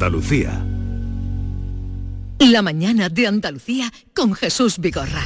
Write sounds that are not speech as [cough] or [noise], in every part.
Andalucía. La mañana de Andalucía con Jesús Vigorra.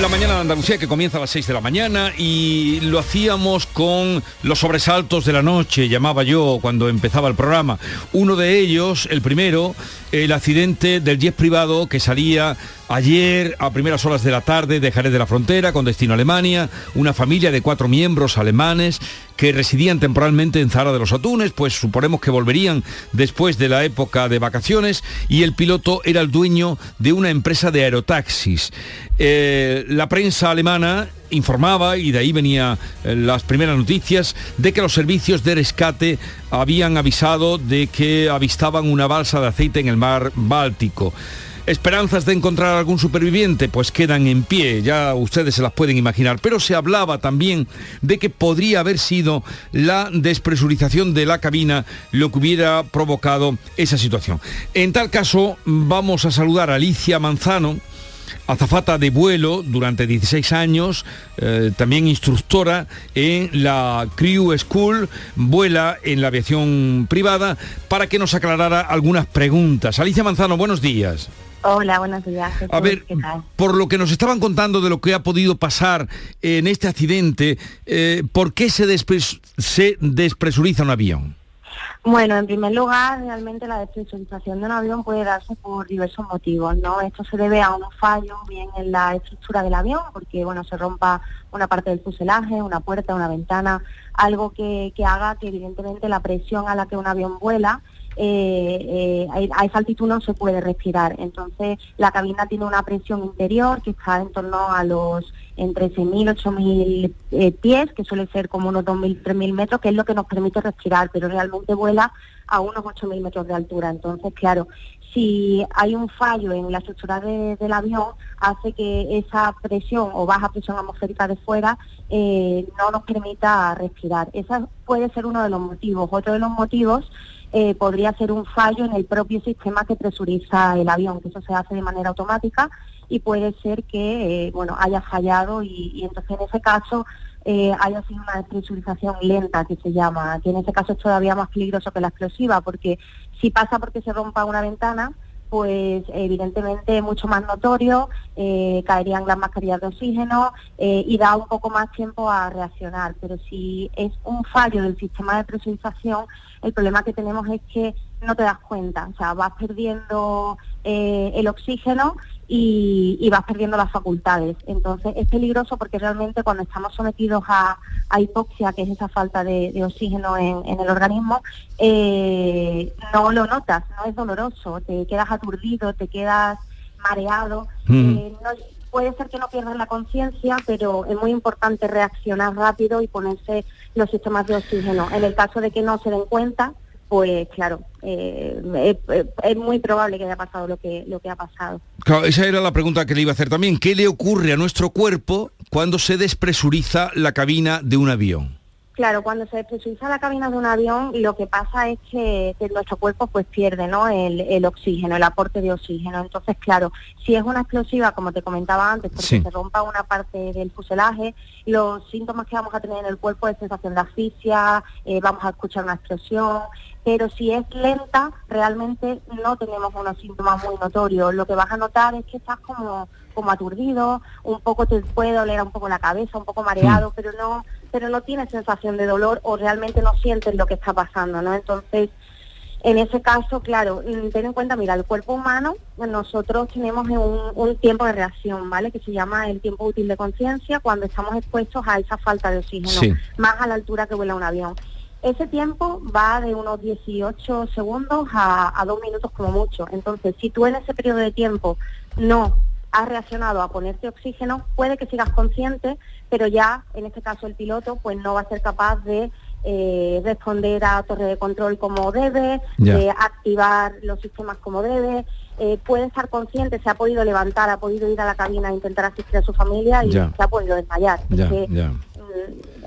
La mañana de Andalucía que comienza a las 6 de la mañana y lo hacíamos con los sobresaltos de la noche, llamaba yo cuando empezaba el programa. Uno de ellos, el primero, el accidente del jet privado que salía ayer a primeras horas de la tarde de Jerez de la Frontera con destino a Alemania, una familia de cuatro miembros alemanes que residían temporalmente en Zara de los Atunes, pues suponemos que volverían después de la época de vacaciones y el piloto era el dueño de una empresa de aerotaxis. Eh, la prensa alemana informaba, y de ahí venían eh, las primeras noticias, de que los servicios de rescate habían avisado de que avistaban una balsa de aceite en el mar Báltico. Esperanzas de encontrar algún superviviente pues quedan en pie, ya ustedes se las pueden imaginar, pero se hablaba también de que podría haber sido la despresurización de la cabina lo que hubiera provocado esa situación. En tal caso, vamos a saludar a Alicia Manzano, azafata de vuelo durante 16 años, eh, también instructora en la Crew School, vuela en la aviación privada, para que nos aclarara algunas preguntas. Alicia Manzano, buenos días. Hola, buenos días. A ver, por lo que nos estaban contando de lo que ha podido pasar en este accidente, eh, ¿por qué se, se despresuriza un avión? Bueno, en primer lugar, realmente la despresurización de un avión puede darse por diversos motivos, ¿no? Esto se debe a un fallo bien en la estructura del avión, porque bueno, se rompa una parte del fuselaje, una puerta, una ventana, algo que, que haga que evidentemente la presión a la que un avión vuela eh, eh, a esa altitud no se puede respirar. Entonces, la cabina tiene una presión interior que está en torno a los entre 6.000, 8.000 eh, pies, que suele ser como unos 2.000, 3.000 metros, que es lo que nos permite respirar, pero realmente vuela a unos 8.000 metros de altura. Entonces, claro, si hay un fallo en la estructura del avión, hace que esa presión o baja presión atmosférica de fuera eh, no nos permita respirar. Ese puede ser uno de los motivos. Otro de los motivos eh, podría ser un fallo en el propio sistema que presuriza el avión, que eso se hace de manera automática y puede ser que eh, bueno haya fallado y, entonces en ese caso eh, haya sido una despresurización lenta que se llama, que en ese caso es todavía más peligroso que la explosiva, porque si pasa porque se rompa una ventana, pues evidentemente mucho más notorio, eh, caerían las mascarillas de oxígeno eh, y da un poco más tiempo a reaccionar. Pero si es un fallo del sistema de presurización, el problema que tenemos es que no te das cuenta, o sea, vas perdiendo eh, el oxígeno y, vas perdiendo las facultades. Entonces es peligroso porque realmente cuando estamos sometidos a, hipoxia, que es esa falta de, oxígeno en, el organismo, eh, no lo notas, no es doloroso, te quedas aturdido, te quedas mareado. Mm. Eh, puede ser que no pierdas la conciencia, pero es muy importante reaccionar rápido y ponerse los sistemas de oxígeno. En el caso de que no se den cuenta, pues claro, eh, es, muy probable que haya pasado lo que, lo que ha pasado. Claro, esa era la pregunta que le iba a hacer también. ¿Qué le ocurre a nuestro cuerpo cuando se despresuriza la cabina de un avión? Claro, cuando se despresuriza la cabina de un avión, lo que pasa es que, nuestro cuerpo pues pierde ¿no? el, oxígeno, el aporte de oxígeno. Entonces, claro, si es una explosiva, como te comentaba antes, porque se rompa una parte del fuselaje, los síntomas que vamos a tener en el cuerpo es sensación de asfixia, eh, vamos a escuchar una explosión, pero si es lenta, realmente no tenemos unos síntomas muy notorios. Lo que vas a notar es que estás como, como aturdido, un poco te puede doler un poco la cabeza, un poco mareado, mm. pero no pero no tienes sensación de dolor o realmente no sientes lo que está pasando, ¿no? Entonces, en ese caso, claro, mm, ten en cuenta, mira, el cuerpo humano, nosotros tenemos un, tiempo de reacción, ¿vale? Que se llama el tiempo útil de conciencia cuando estamos expuestos a esa falta de oxígeno, más a la altura que vuela un avión. Ese tiempo va de unos 18 segundos a, a dos minutos como mucho. Entonces, si tú en ese periodo de tiempo no has reaccionado a ponerte oxígeno, puede que sigas consciente, pero ya en este caso el piloto pues no va a ser capaz de eh, responder a torre de control como debe, de activar los sistemas como debe, eh, puede estar consciente, se ha podido levantar, ha podido ir a la cabina a intentar asistir a su familia y se ha podido desmayar.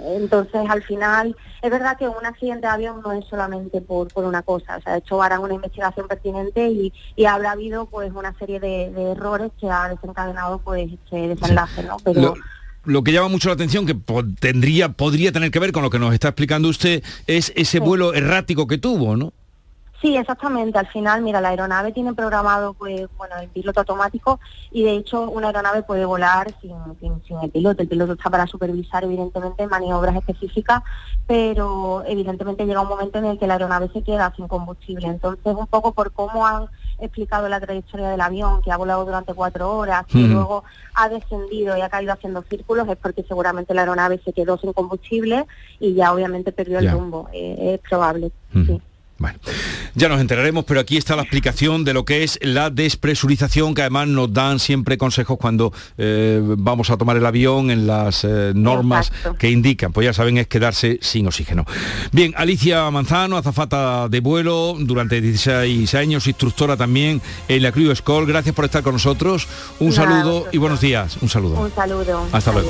Entonces, al final, es verdad que un accidente de avión no es solamente por, por una cosa. O sea, de hecho, harán una investigación pertinente y, y habrá habido pues una serie de, errores que ha desencadenado pues este desenlace, ¿no? Pero lo que llama mucho la atención, que tendría, podría tener que ver con lo que nos está explicando usted, es ese vuelo errático que tuvo, ¿no? Sí, exactamente. Al final, mira, la aeronave tiene programado, pues, bueno, el piloto automático y de hecho una aeronave puede volar sin, sin, el piloto. El piloto está para supervisar, evidentemente, maniobras específicas, pero evidentemente llega un momento en el que la aeronave se queda sin combustible. Entonces, un poco por cómo han explicado la trayectoria del avión, que ha volado durante cuatro horas, y luego ha descendido y ha caído haciendo círculos, es porque seguramente la aeronave se quedó sin combustible y ya obviamente perdió el rumbo. Eh, es probable, sí. Bueno, ya nos enteraremos, pero aquí está la explicación de lo que es la despresurización, que además nos dan siempre consejos cuando eh, vamos a tomar el avión en las eh, normas que indican. Pues ya saben, es quedarse sin oxígeno. Bien, Alicia Manzano, azafata de vuelo durante 16 años, instructora también en la Crew School. Gracias por estar con nosotros. Un saludo y buenos días. Un saludo. Un saludo. Hasta luego.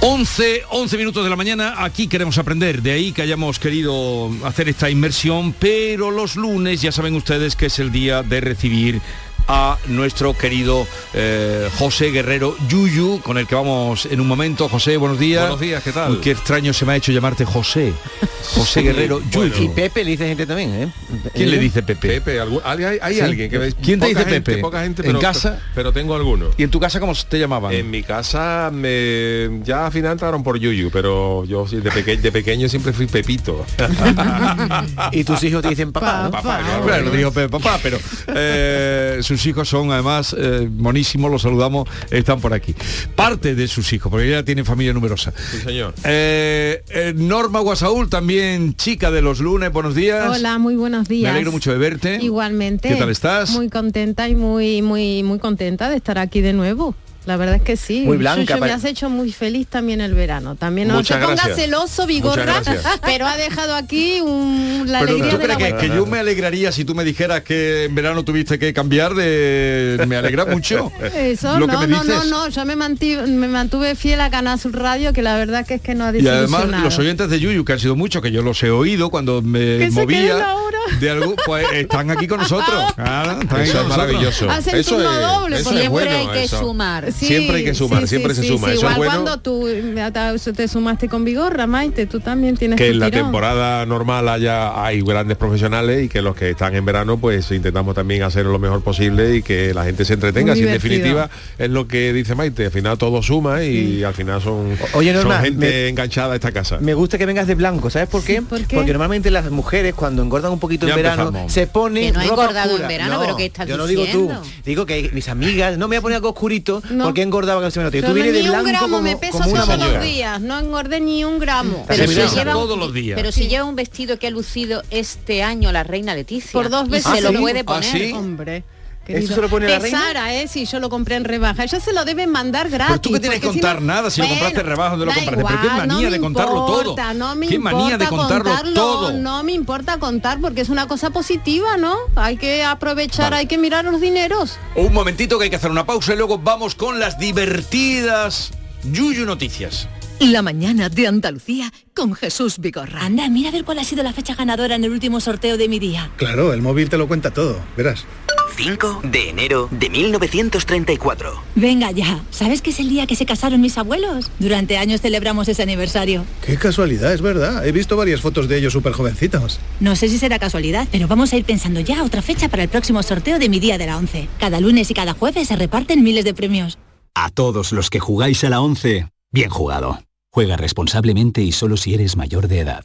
11, 11 minutos de la mañana, aquí queremos aprender, de ahí que hayamos querido hacer esta inmersión, pero los lunes ya saben ustedes que es el día de recibir a nuestro querido eh, José Guerrero Yuyu, con el que vamos en un momento. José, buenos días. Buenos días, ¿qué tal? qué extraño se me ha hecho llamarte José. [laughs] José Guerrero Yuyu. Y Pepe le dice gente también, ¿eh? ¿Quién le dice Pepe? Pepe, hay, alguien que ¿Quién te dice Pepe? Poca gente, pero, ¿En casa? Pero tengo algunos. ¿Y en tu casa cómo te llamaban? En mi casa me ya al final entraron por Yuyu, pero yo de, de pequeño siempre fui Pepito. [laughs] y tus hijos te dicen papá. Papá, claro, digo papá, pero eh, sus [laughs] hijos son además eh, monísimos, los saludamos, están por aquí. Parte de sus hijos, porque ella tiene familia numerosa. Sí, señor. Eh, eh, Norma Guasaúl, también chica de los lunes, buenos días. Hola, muy buenos días. Me alegro mucho de verte. Igualmente. ¿Qué tal estás? Muy contenta y muy, muy, muy contenta de estar aquí de nuevo. La verdad es que sí. Muy blanca. me has hecho muy feliz también el verano. También no se ponga celoso, Vigorra, [laughs] pero ha dejado aquí un, la alegría de la que, yo me alegraría si tú me dijeras que en verano tuviste que cambiar de... Me alegra mucho. [laughs] Eso, no, no, no, no, yo me, me mantuve fiel a Canal Sur Radio, que la verdad que es que no ha Y además los oyentes de Yuyu, que han sido muchos, que yo los he oído cuando me movía de algo, pues están aquí con nosotros. [laughs] eso es maravilloso. Hacen eso turno doble, siempre hay que sumar siempre hay que sumar, siempre se suma. Eso igual cuando tú te sumaste con Vigorra, Maite, tú también tienes que en la temporada normal haya hay grandes profesionales y que los que están en verano pues intentamos también hacer lo mejor posible y que la gente se entretenga. en definitiva es lo que dice Maite, al final todo suma y al final son, Oye, gente enganchada a esta casa. Me gusta que vengas de blanco, ¿sabes por qué? Porque normalmente las mujeres cuando engordan un poquito en verano se ponen no engordado en verano, pero que estás Yo no digo tú, digo que mis amigas no me voy a poner algo oscurito porque engordaba que se me Tú vienes de blanco un gramo, me peso todos los días, no engordé ni un gramo. Pero, si lleva, todos los días. Pero si lleva un vestido que ha lucido este año la reina Leticia. Por dos veces se lo puede ¿Ah, poner. Hombre. ¿Eso se lo pone la reina? Sara, ¿eh? Si yo lo compré en rebaja. Ella se lo deben mandar gratis. Pero tú que tienes que contar nada si lo compraste en rebaja, ¿dónde lo compraste? Pero qué manía de contarlo todo. No me qué manía de contarlo, todo. No me importa contar porque es una cosa positiva, ¿no? Hay que aprovechar, hay que mirar los dineros. Un momentito que hay que hacer una pausa y luego vamos con las divertidas Yuyu Noticias. La mañana de Andalucía con Jesús Vigorra. Anda, mira a ver cuál ha sido la fecha ganadora en el último sorteo de mi día. Claro, el móvil te lo cuenta todo, verás. 5 de enero de 1934. Venga ya, ¿sabes que es el día que se casaron mis abuelos? Durante años celebramos ese aniversario. Qué casualidad, es verdad. He visto varias fotos de ellos súper jovencitos. No sé si será casualidad, pero vamos a ir pensando ya otra fecha para el próximo sorteo de mi día de la 11. Cada lunes y cada jueves se reparten miles de premios. A todos los que jugáis a la 11, bien jugado. Juega responsablemente y solo si eres mayor de edad.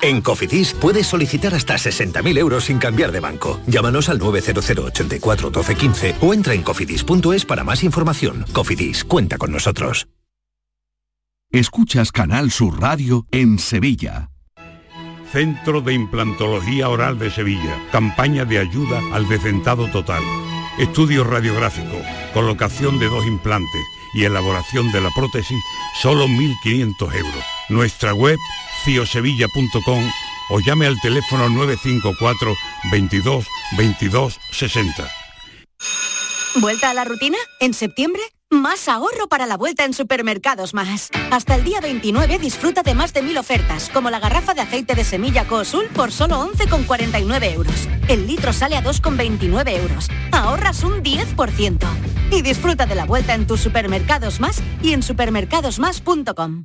En Cofidis puedes solicitar hasta 60.000 euros sin cambiar de banco. Llámanos al 900 84 12 15 o entra en cofidis.es para más información. Cofidis, cuenta con nosotros. Escuchas Canal Sur Radio en Sevilla. Centro de Implantología Oral de Sevilla. Campaña de ayuda al decentado total. Estudio radiográfico, colocación de dos implantes y elaboración de la prótesis, solo 1.500 euros. Nuestra web, ciosevilla.com o llame al teléfono 954 22 22 60. ¿Vuelta a la rutina? ¿En septiembre? Más ahorro para la vuelta en Supermercados Más. Hasta el día 29 disfruta de más de mil ofertas, como la garrafa de aceite de semilla Cosul por solo 11,49 euros. El litro sale a 2,29 euros. Ahorras un 10%. Y disfruta de la vuelta en tus Supermercados Más y en supermercadosmás.com.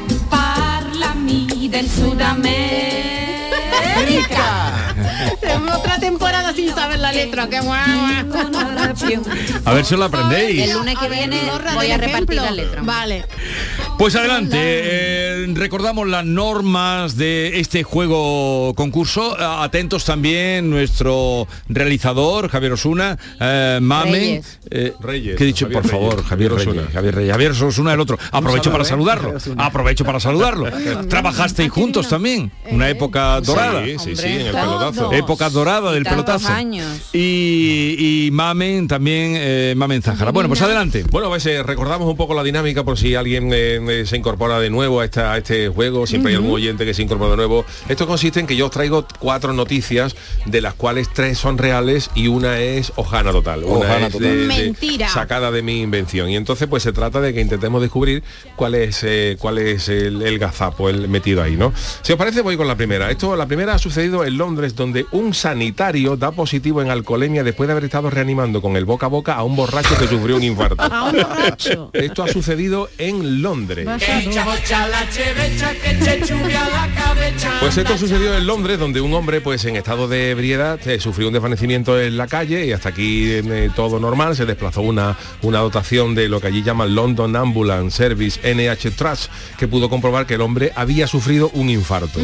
del Sudamérica. Otra temporada sin saber la letra. Qué A ver si os la aprendéis. El lunes que viene voy a repartir la letra. Vale. Pues adelante, eh, recordamos las normas de este juego concurso. Atentos también nuestro realizador, Javier Osuna, eh, Mame. Reyes. eh, Reyes, ¿Qué he dicho? Javier Por favor, Reyes, Javier Reyes. Javier Reyes. Javier Osuna el otro. Aprovecho para saludarlo. Aprovecho para saludarlo. Trabajasteis juntos también. Una época dorada. Sí, sí, sí, en el pelotazo. Época dorada del pelotazo. años. Y, y Mamen también, eh, Mamen Zájara. Bueno, pues adelante. Bueno, pues eh, recordamos un poco la dinámica por si alguien eh, eh, se incorpora de nuevo a, esta, a este juego, siempre hay algún oyente que se incorpora de nuevo. Esto consiste en que yo os traigo cuatro noticias, de las cuales tres son reales y una es hojana total. Una es total. de- de- Mentira. sacada de mi invención. Y entonces pues se trata de que intentemos descubrir cuál es eh, cuál es el, el gazapo, el metido ahí, ¿no? Si os parece, voy con la primera. Esto, la primera ha sucedido en Londres, donde un sanitario da positivo en alcoholemia después de haber estado reanimando con el boca a boca a un borracho que sufrió un infarto. [laughs] A un borracho. Esto ha sucedido en Londres. Pues esto sucedió en Londres, donde un hombre, pues en estado de ebriedad, eh, sufrió un desvanecimiento en la calle y hasta aquí eh, todo normal. Se desplazó una, una dotación de lo que allí llaman London Ambulance Service NH Trust, que pudo comprobar que el hombre había sufrido un infarto.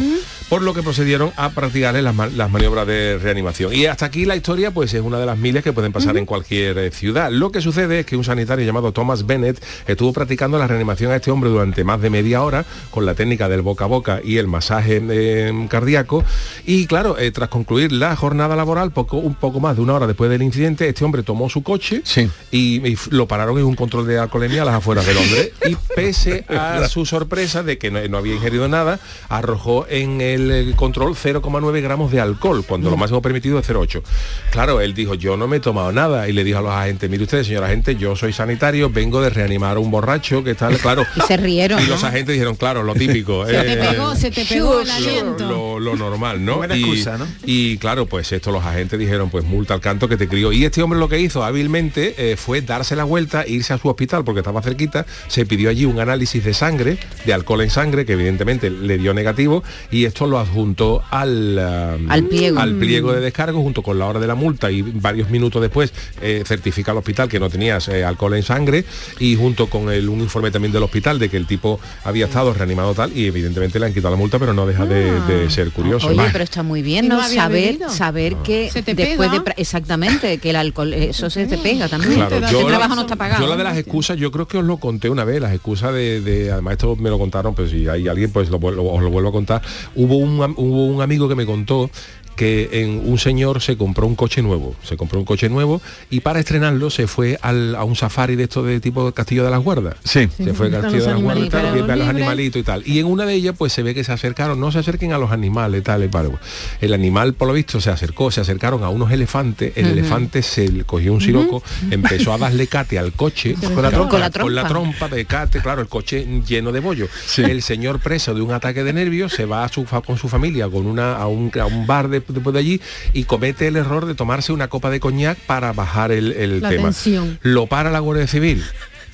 Por lo que procedieron a practicarle las, las maniobras de reanimación. Y hasta aquí la historia, pues es una de las miles que pueden pasar en cualquier eh, ciudad. Lo que sucede es que un sanitario llamado Thomas Bennett estuvo practicando la reanimación a este hombre durante más de media hora con la técnica del boca a boca y el masaje eh, cardíaco. Y claro, eh, tras concluir la jornada laboral, poco, un poco más de una hora después del incidente, este hombre tomó su coche y, y lo pararon en un control de alcoholemia a las afueras de Londres. Y pese a su sorpresa de que no, no había ingerido nada, arrojó en el, control 0,9 gramos de alcohol, cuando lo máximo permitido es 0,8. Claro, él dijo, yo no me he tomado nada. Y le dijo a los agentes, mire usted, señor agente, yo soy sanitario, vengo de reanimar a un borracho que tal, claro. [laughs] Y se rieron, Y ¿no? los agentes dijeron, claro, lo típico. Se te eh, pegó, se te pegó el lo- aliento. Lo, lo normal, ¿no? Buena y, excusa, ¿no? y claro, pues esto los agentes dijeron, pues multa al canto que te crió. Y este hombre lo que hizo hábilmente eh, fue darse la vuelta, e irse a su hospital porque estaba cerquita, se pidió allí un análisis de sangre, de alcohol en sangre, que evidentemente le dio negativo, y esto lo adjuntó al, um, Al pliego. al pliego de descargo junto con la hora de la multa y varios minutos después eh, certifica al hospital que no tenías eh, alcohol en sangre y junto con el, un informe también del hospital de que el tipo había estado reanimado tal y evidentemente le han quitado la multa pero no deja de, de ser curioso. Oye, Vale. pero está muy bien, no saber, bebido. saber que Se te después pega. de exactamente que el alcohol eso se te pega también. Claro, el yo, trabajo no está pagado. yo la de las excusas, yo creo que os lo conté una vez, las excusas de, de- además esto me lo contaron, pero si hay alguien pues lo, os lo vuelvo a contar. Hubo un, am- hubo un amigo que me contó que en un señor se compró un coche nuevo, se compró un coche nuevo y para estrenarlo se fue al, a un safari de esto de tipo Castillo de las Guardas. Sí. Se fue al Castillo de las Guardas y tal, ve a los animalitos y tal. Y en una de ellas pues se ve que se acercaron, no se acerquen a los animales, tal y tal. El animal por lo visto se acercó, se acercaron a unos elefantes, el elefante se le cogió un siroco, empezó a darle cate al coche con la, trompa, con la trompa de cate, claro, el coche lleno de bollo. El señor preso de un ataque de nervios se va a su, fa- con su familia con una, a, un, a un bar de, después de allí y comete el error de tomarse una copa de coñac para bajar el, el tema. tensión. Lo para la Guardia Civil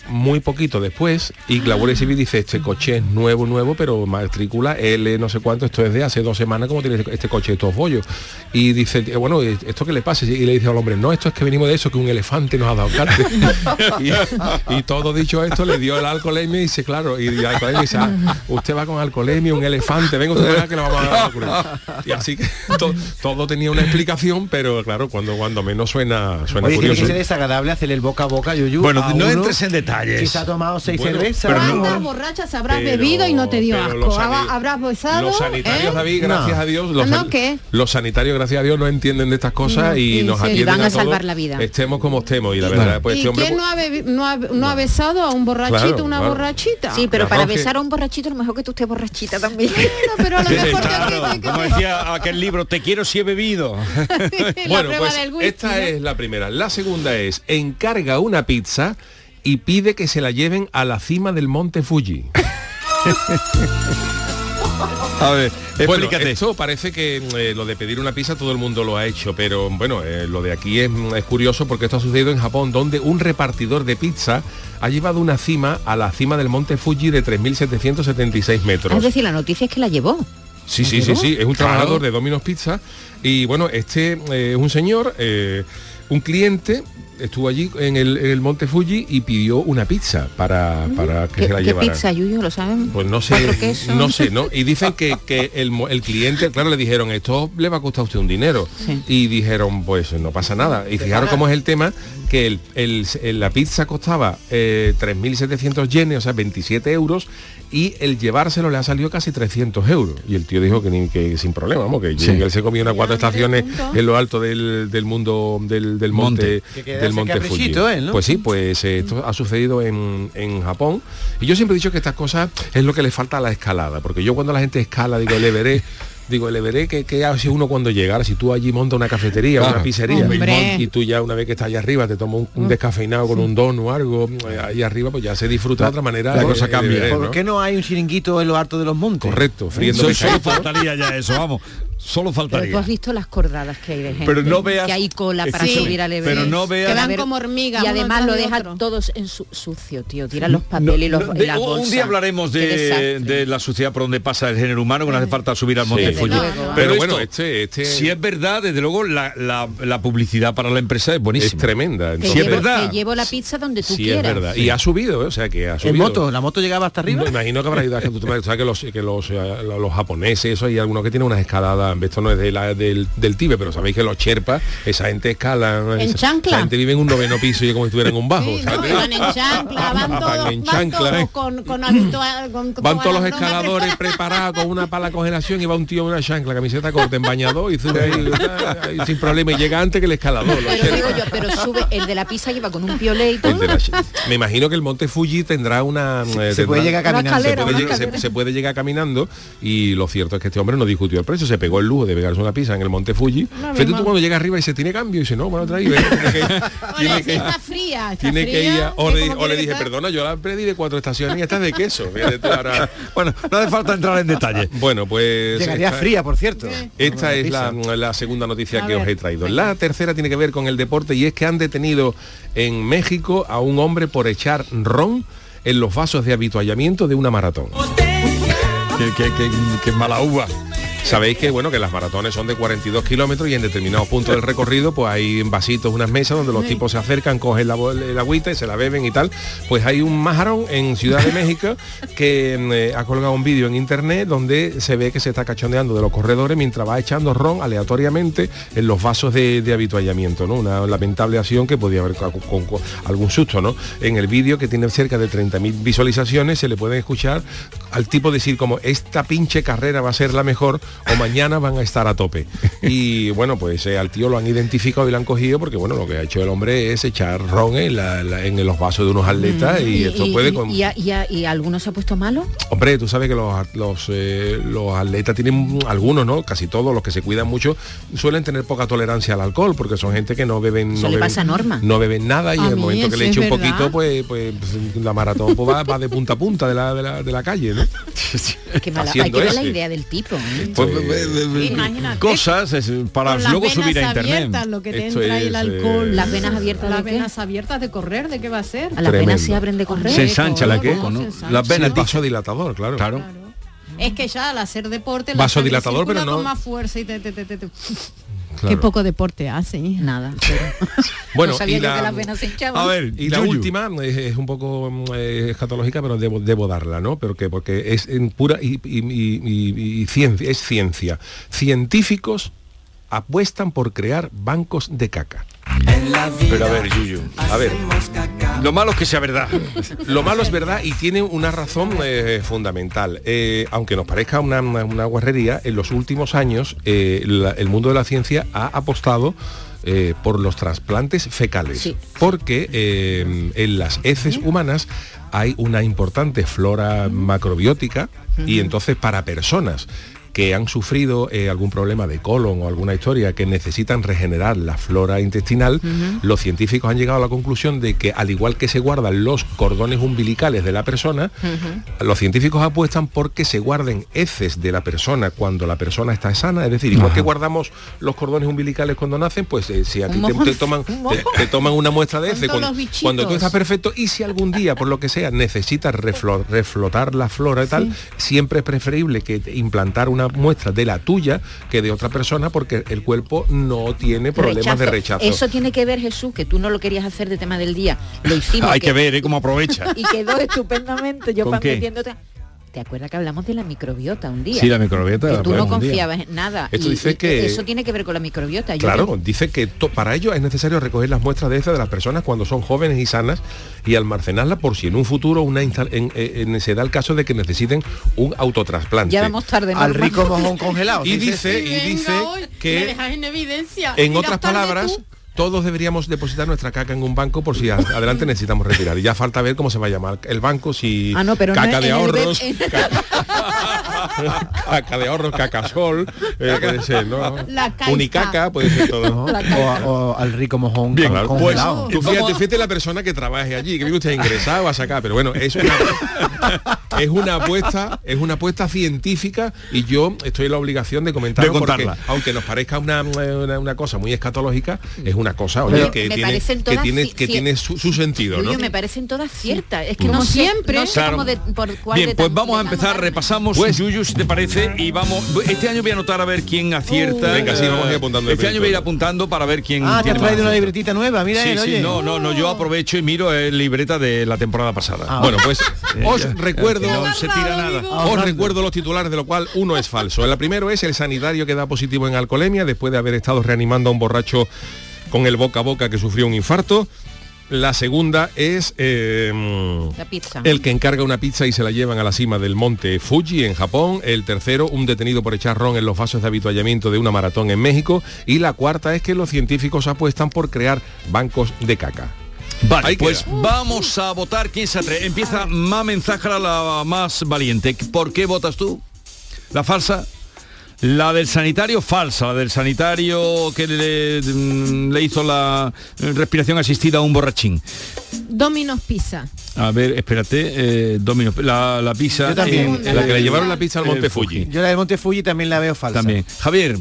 muy poquito después y la Guardia Civil dice este coche es nuevo nuevo pero matrícula L no sé cuánto esto es de hace dos semanas como tiene este coche estos bollos y dice eh, bueno esto que le pasa y le dice al hombre no esto es que venimos de eso que un elefante nos ha dado carte [laughs] y, y todo dicho esto le dio el alcoholemia y dice claro y el alcoholemia dice "Ah, usted va con alcoholemia un elefante venga usted verá que lo vamos a dar alcoholemia". y así que [laughs] to- todo tenía una explicación pero claro cuando cuando menos suena suena Oye, tiene curioso. que ser desagradable hacerle el boca a boca, Yuyu. Bueno, a no uno. entres en detalles. Que se ha tomado seis Bueno, cervezas. no- ¿Cuántas borrachas habrás Pero- bebido y no te dio asco? ¿Habrás besado? Los sanitarios, ¿eh? David, gracias No. a Dios, los, ¿No san- qué? los sanitarios, gracias a Dios, no entienden de estas cosas No, y sí, nos sí. atienden Y van a salvar la vida. Estemos como estemos y la verdad, pues ¿Y este hombre quién no ha, bebi- no ha- no ha besado a un borrachito, Claro, una claro. borrachita? Sí, pero para besar a un borrachito, a lo mejor que tú estés borrachita también. Bueno, pero a lo mejor como decía aquel libro, te quiero si he bebido. [laughs] [laughs] la Bueno, prueba pues esta es la primera. La segunda es encarga una pizza y pide que se la lleven a la cima del monte Fuji. [laughs] A ver, Bueno, explícate. esto parece que eh, lo de pedir una pizza todo el mundo lo ha hecho, pero bueno, eh, lo de aquí es, es curioso porque esto ha sucedido en Japón, donde un repartidor de pizza ha llevado una cima a la cima del monte Fuji de 3.776 metros. es decir, la noticia es que la llevó. Sí, sí, sí, sí, es un trabajador de Domino's Pizza y bueno, este eh, es un señor, eh, un cliente estuvo allí en el, en el Monte Fuji y pidió una pizza para, para que ¿Qué, se la qué llevara. pizza, Yuyu? ¿Lo saben? Pues no ¿Cuatro sé, [laughs] no sé, ¿no? Y dicen que, que el, cliente, claro, le dijeron, esto le va a costar a usted un dinero. Y dijeron, pues no pasa nada. Y fijaros cómo es el tema, que el- la pizza costaba eh, 3.700 yenes, o sea, 27 euros, y el llevárselo le ha salido casi 300 euros. Y el tío dijo que, ni, que sin problema, vamos, que Sí. él se comió unas cuatro estaciones en lo alto del, del mundo, del, del monte, Que queda del monte Fuji. caprichito, él, ¿no? Pues sí, pues eh, esto ha sucedido en, en Japón. Y yo siempre he dicho que estas cosas es lo que le falta a la escalada. Porque yo cuando la gente escala, digo, el Everest, [laughs] digo, el Everest, ¿qué, qué hace uno cuando llega? Ahora, si tú allí montas una cafetería, Claro. una pizzería, Hombre. y tú ya una vez que estás allá arriba te tomas un, un descafeinado con un don o algo, eh, ahí arriba, pues ya se disfruta de otra manera. la cosa cambia. Everest, ¿Por ¿no? qué no hay un chiringuito en lo alto de los montes? Correcto, friendo Eso, solo faltaría ya eso, vamos. Solo Pero tú faltaría. has visto las cordadas que hay de gente. Pero no veas- Que hay cola para Sí, subir al Everest. pero no veas- Que van A ver, como hormigas. Y además lo de dejan todos en su sucio, tío. Tiran los papeles y, los, No, y de- las un día hablaremos de, la sociedad por donde pasa el género humano, que no hace falta subir al monte Luego. Pero, Pero bueno, este, este si es verdad, desde luego la, la- la publicidad para la empresa es es buenísima. tremenda. Te Sí, es llevo, verdad. te llevo la pizza donde tú Sí, quieras. es verdad. Y ha subido, ¿eh? o sea que ha subido. En moto, la moto llegaba hasta arriba. No, imagino que habrá ido a que sabes que los que los, eh, los, los japoneses, eso hay algunos que tienen unas escaladas, esto no es de la, del, del Tíbet, pero sabéis que los cherpas, esa gente escala, En esa, chancla. esa gente vive en un noveno piso y como si estuviera en un bajo. Sí, ¿sabes? no, van en chancla, van todos, en van chancla, todos ¿eh? con, con habitual, con, con Van todos los escaladores preparados con una pala de congelación y va un tío una chancla, camiseta corta, en bañador y sube ahí, [laughs] ahí sin problema y llega antes que el escalador. los Pero digo sherpas. yo, pero sube, el de la pizza lleva con un piolet y todo. Me imagino que el monte Fuji tendrá una... eh, se puede llegar caminando. se, puede llegar, se- escalera. se puede llegar caminando y lo cierto es que este hombre no discutió el precio, se pegó el lujo de pegarse una pizza en el Monte Fuji. Fíjate tú cuando llega arriba y se tiene cambio y dice, no, bueno, traí, tiene que, [laughs] está fría, está tiene que fría, ir a- o, ¿qué le, o dije, estar? perdona, yo la pedí de cuatro estaciones y esta es de queso. [laughs] Bueno, no hace falta entrar en detalle. Bueno, pues... Llegaría fría, por cierto. esta es la, segunda noticia A que os he traído. La tercera tiene que ver con el deporte y es que han detenido en México a un hombre por echar ron en los vasos de habituallamiento de una maratón. Qué, qué- qué- qué mala uva. Sabéis que bueno que las maratones son de 42 kilómetros y en determinados puntos del recorrido pues hay vasitos unas mesas donde los tipos se acercan, cogen la, el agüita y se la beben y tal. Pues hay un majarón en Ciudad de México que eh, ha colgado un vídeo en internet donde se ve que se está cachondeando de los corredores mientras va echando ron aleatoriamente en los vasos de, de habituallamiento, ¿no? Una lamentable acción que podía haber con, con- con algún susto, ¿no? En el vídeo que tiene cerca de 30.000 visualizaciones se le pueden escuchar al tipo decir como esta pinche carrera va a ser la mejor o mañana van a estar a tope. [laughs] Y bueno, pues eh, al tío lo han identificado y lo han cogido porque bueno, lo que ha hecho el hombre es echar ron en, en los vasos de unos atletas y, Mm, esto puede... Y, y, algunos se ha puesto malo? Hombre, tú sabes que los, los, eh, los atletas tienen algunos, ¿no? Casi todos los que se cuidan mucho suelen tener poca tolerancia al alcohol porque son gente que no beben... no le beben, pasa norma. No beben nada y A en el momento que le eche un verdad. poquito, pues, pues la maratón pues, va, va de punta a punta de la, de la, de la calle, ¿no? Qué mala, hay Haciendo que ver la idea del tipo. ¿eh? Pues, eh, eh, Imagínate. cosas es, para luego venas subir a internet. abiertas, lo que te Esto entra y es, el eh, alcohol. Las venas abiertas Las de qué? venas abiertas de correr, ¿de qué va a ser? A las venas Tremendo. se abren de correr. Se ensancha la que, ¿Cómo ¿no? Las venas el vasodilatador, claro. Claro. Es que ya al hacer deporte la Vasodilatador, pero no- con más fuerza y te, te- te- te- te- Claro. Qué poco deporte hace. Nada. [laughs] Bueno, no sabía y la- que las venas se hinchaban. A ver, Y la Yuyu. última es, es un poco mm, eh, escatológica, pero debo, debo darla, ¿no? Pero que porque es en pura y, y- y- y- y ciencia, es ciencia. Científicos apuestan por crear bancos de caca. Pero a ver, Yuyu. A ver, Lo malo es que sea verdad. lo malo es verdad y tiene una razón eh, fundamental. Eh, aunque nos parezca una, una- una guarrería, en los últimos años eh, la- el mundo de la ciencia ha apostado eh, por los trasplantes fecales. Sí. Porque eh, en las heces humanas hay una importante flora macrobiótica y entonces para personas que han sufrido eh, algún problema de colon o alguna historia que necesitan regenerar la flora intestinal, los científicos han llegado a la conclusión de que al igual que se guardan los cordones umbilicales de la persona, los científicos apuestan porque se guarden heces de la persona cuando la persona está sana, es decir, igual que guardamos los cordones umbilicales cuando nacen, pues eh, si a ti te, toman, te, toman una muestra de heces cuando, tú estás perfecto y si algún día, por lo que sea, necesitas reflo- reflotar la flora y tal, siempre es preferible que implantar una muestra de la tuya que de otra persona porque el cuerpo no tiene problemas de rechazo. Eso tiene que ver, Jesús, que tú no lo querías hacer de tema del día. Lo hicimos. [laughs] Hay que ver ¿eh? cómo aprovecha. [laughs] Y quedó estupendamente. Yo ¿Con para qué? metiéndote. ¿Te acuerdas que hablamos de la microbiota un día? Sí, la microbiota. Que la tú no confiabas en nada. Esto y- dice y que- eso tiene que ver con la microbiota. Claro, dice que to- para ello es necesario recoger las muestras de heces de las personas cuando son jóvenes y sanas y almacenarlas por si en un futuro una insta- en- en- se da el caso de que necesiten un autotrasplante. ya vamos tarde. Al rico mojón congelado. Y dice, y dice me que dejas en evidencia. En otras palabras, tú. Todos deberíamos depositar nuestra caca en un banco por si [laughs] adelante necesitamos retirar. Y ya falta ver cómo se va a llamar el banco, si Ah, no, pero no caca de el ahorros, [laughs] caca de ahorros, cacasol, eh, puede ser, ¿no? La. Unicaca, puede ser todo. ¿no? o, al rico mojón Bien, con- pues tú fíjate, fíjate la persona que trabaje allí, que vive usted ingresado a sacar, pero bueno, es una, [laughs] es una apuesta, es una apuesta científica y yo estoy en la obligación de comentarlo De porque aunque nos parezca una, una, una cosa muy escatológica, es una cosa, oye, que tiene, que tiene, que su, su sentido, ¿no? Me parecen todas ciertas. Es que no siempre. No sé Claro. cómo de, por cuál Bien, de pues vamos a empezar, repasamos Yuyu, si te parece, y vamos. Este año voy a anotar a ver quién acierta. Venga, sí, Eh, vamos a ir apuntando Este año voy a ir apuntando para ver quién Ah, te tiene has más traído una libretita nueva, mira Sí, él, sí, oye. no, no, no, yo aprovecho y miro el libreta de la temporada pasada. Ah, Bueno, pues [laughs] os recuerdo, No se tira nada. os recuerdo los titulares de lo cual uno es falso. El primero es el sanitario que da positivo en alcoholemia después de haber estado reanimando a un borracho con el boca a boca que sufrió un infarto. La segunda es eh, La pizza. el que encarga una pizza y se la llevan a la cima del monte Fuji en Japón. El tercero, un detenido por echar ron en los vasos de habituallamiento de una maratón en México. Y la cuarta es que los científicos apuestan por crear bancos de caca. Vale, Ahí pues queda. vamos a votar quién se atreve. Empieza Mamen Zahara, la más valiente. ¿Por qué votas tú? ¿La falsa? La del sanitario falsa, la del sanitario que le, mm, le hizo la respiración asistida a un borrachín. Domino's Pizza. A ver, espérate, eh, Domino, la, la pizza. Yo también. en- La que le eh, llevaron la pizza al el monte Fuji. Yo la del Monte Fuji también la veo falsa. También. Javier,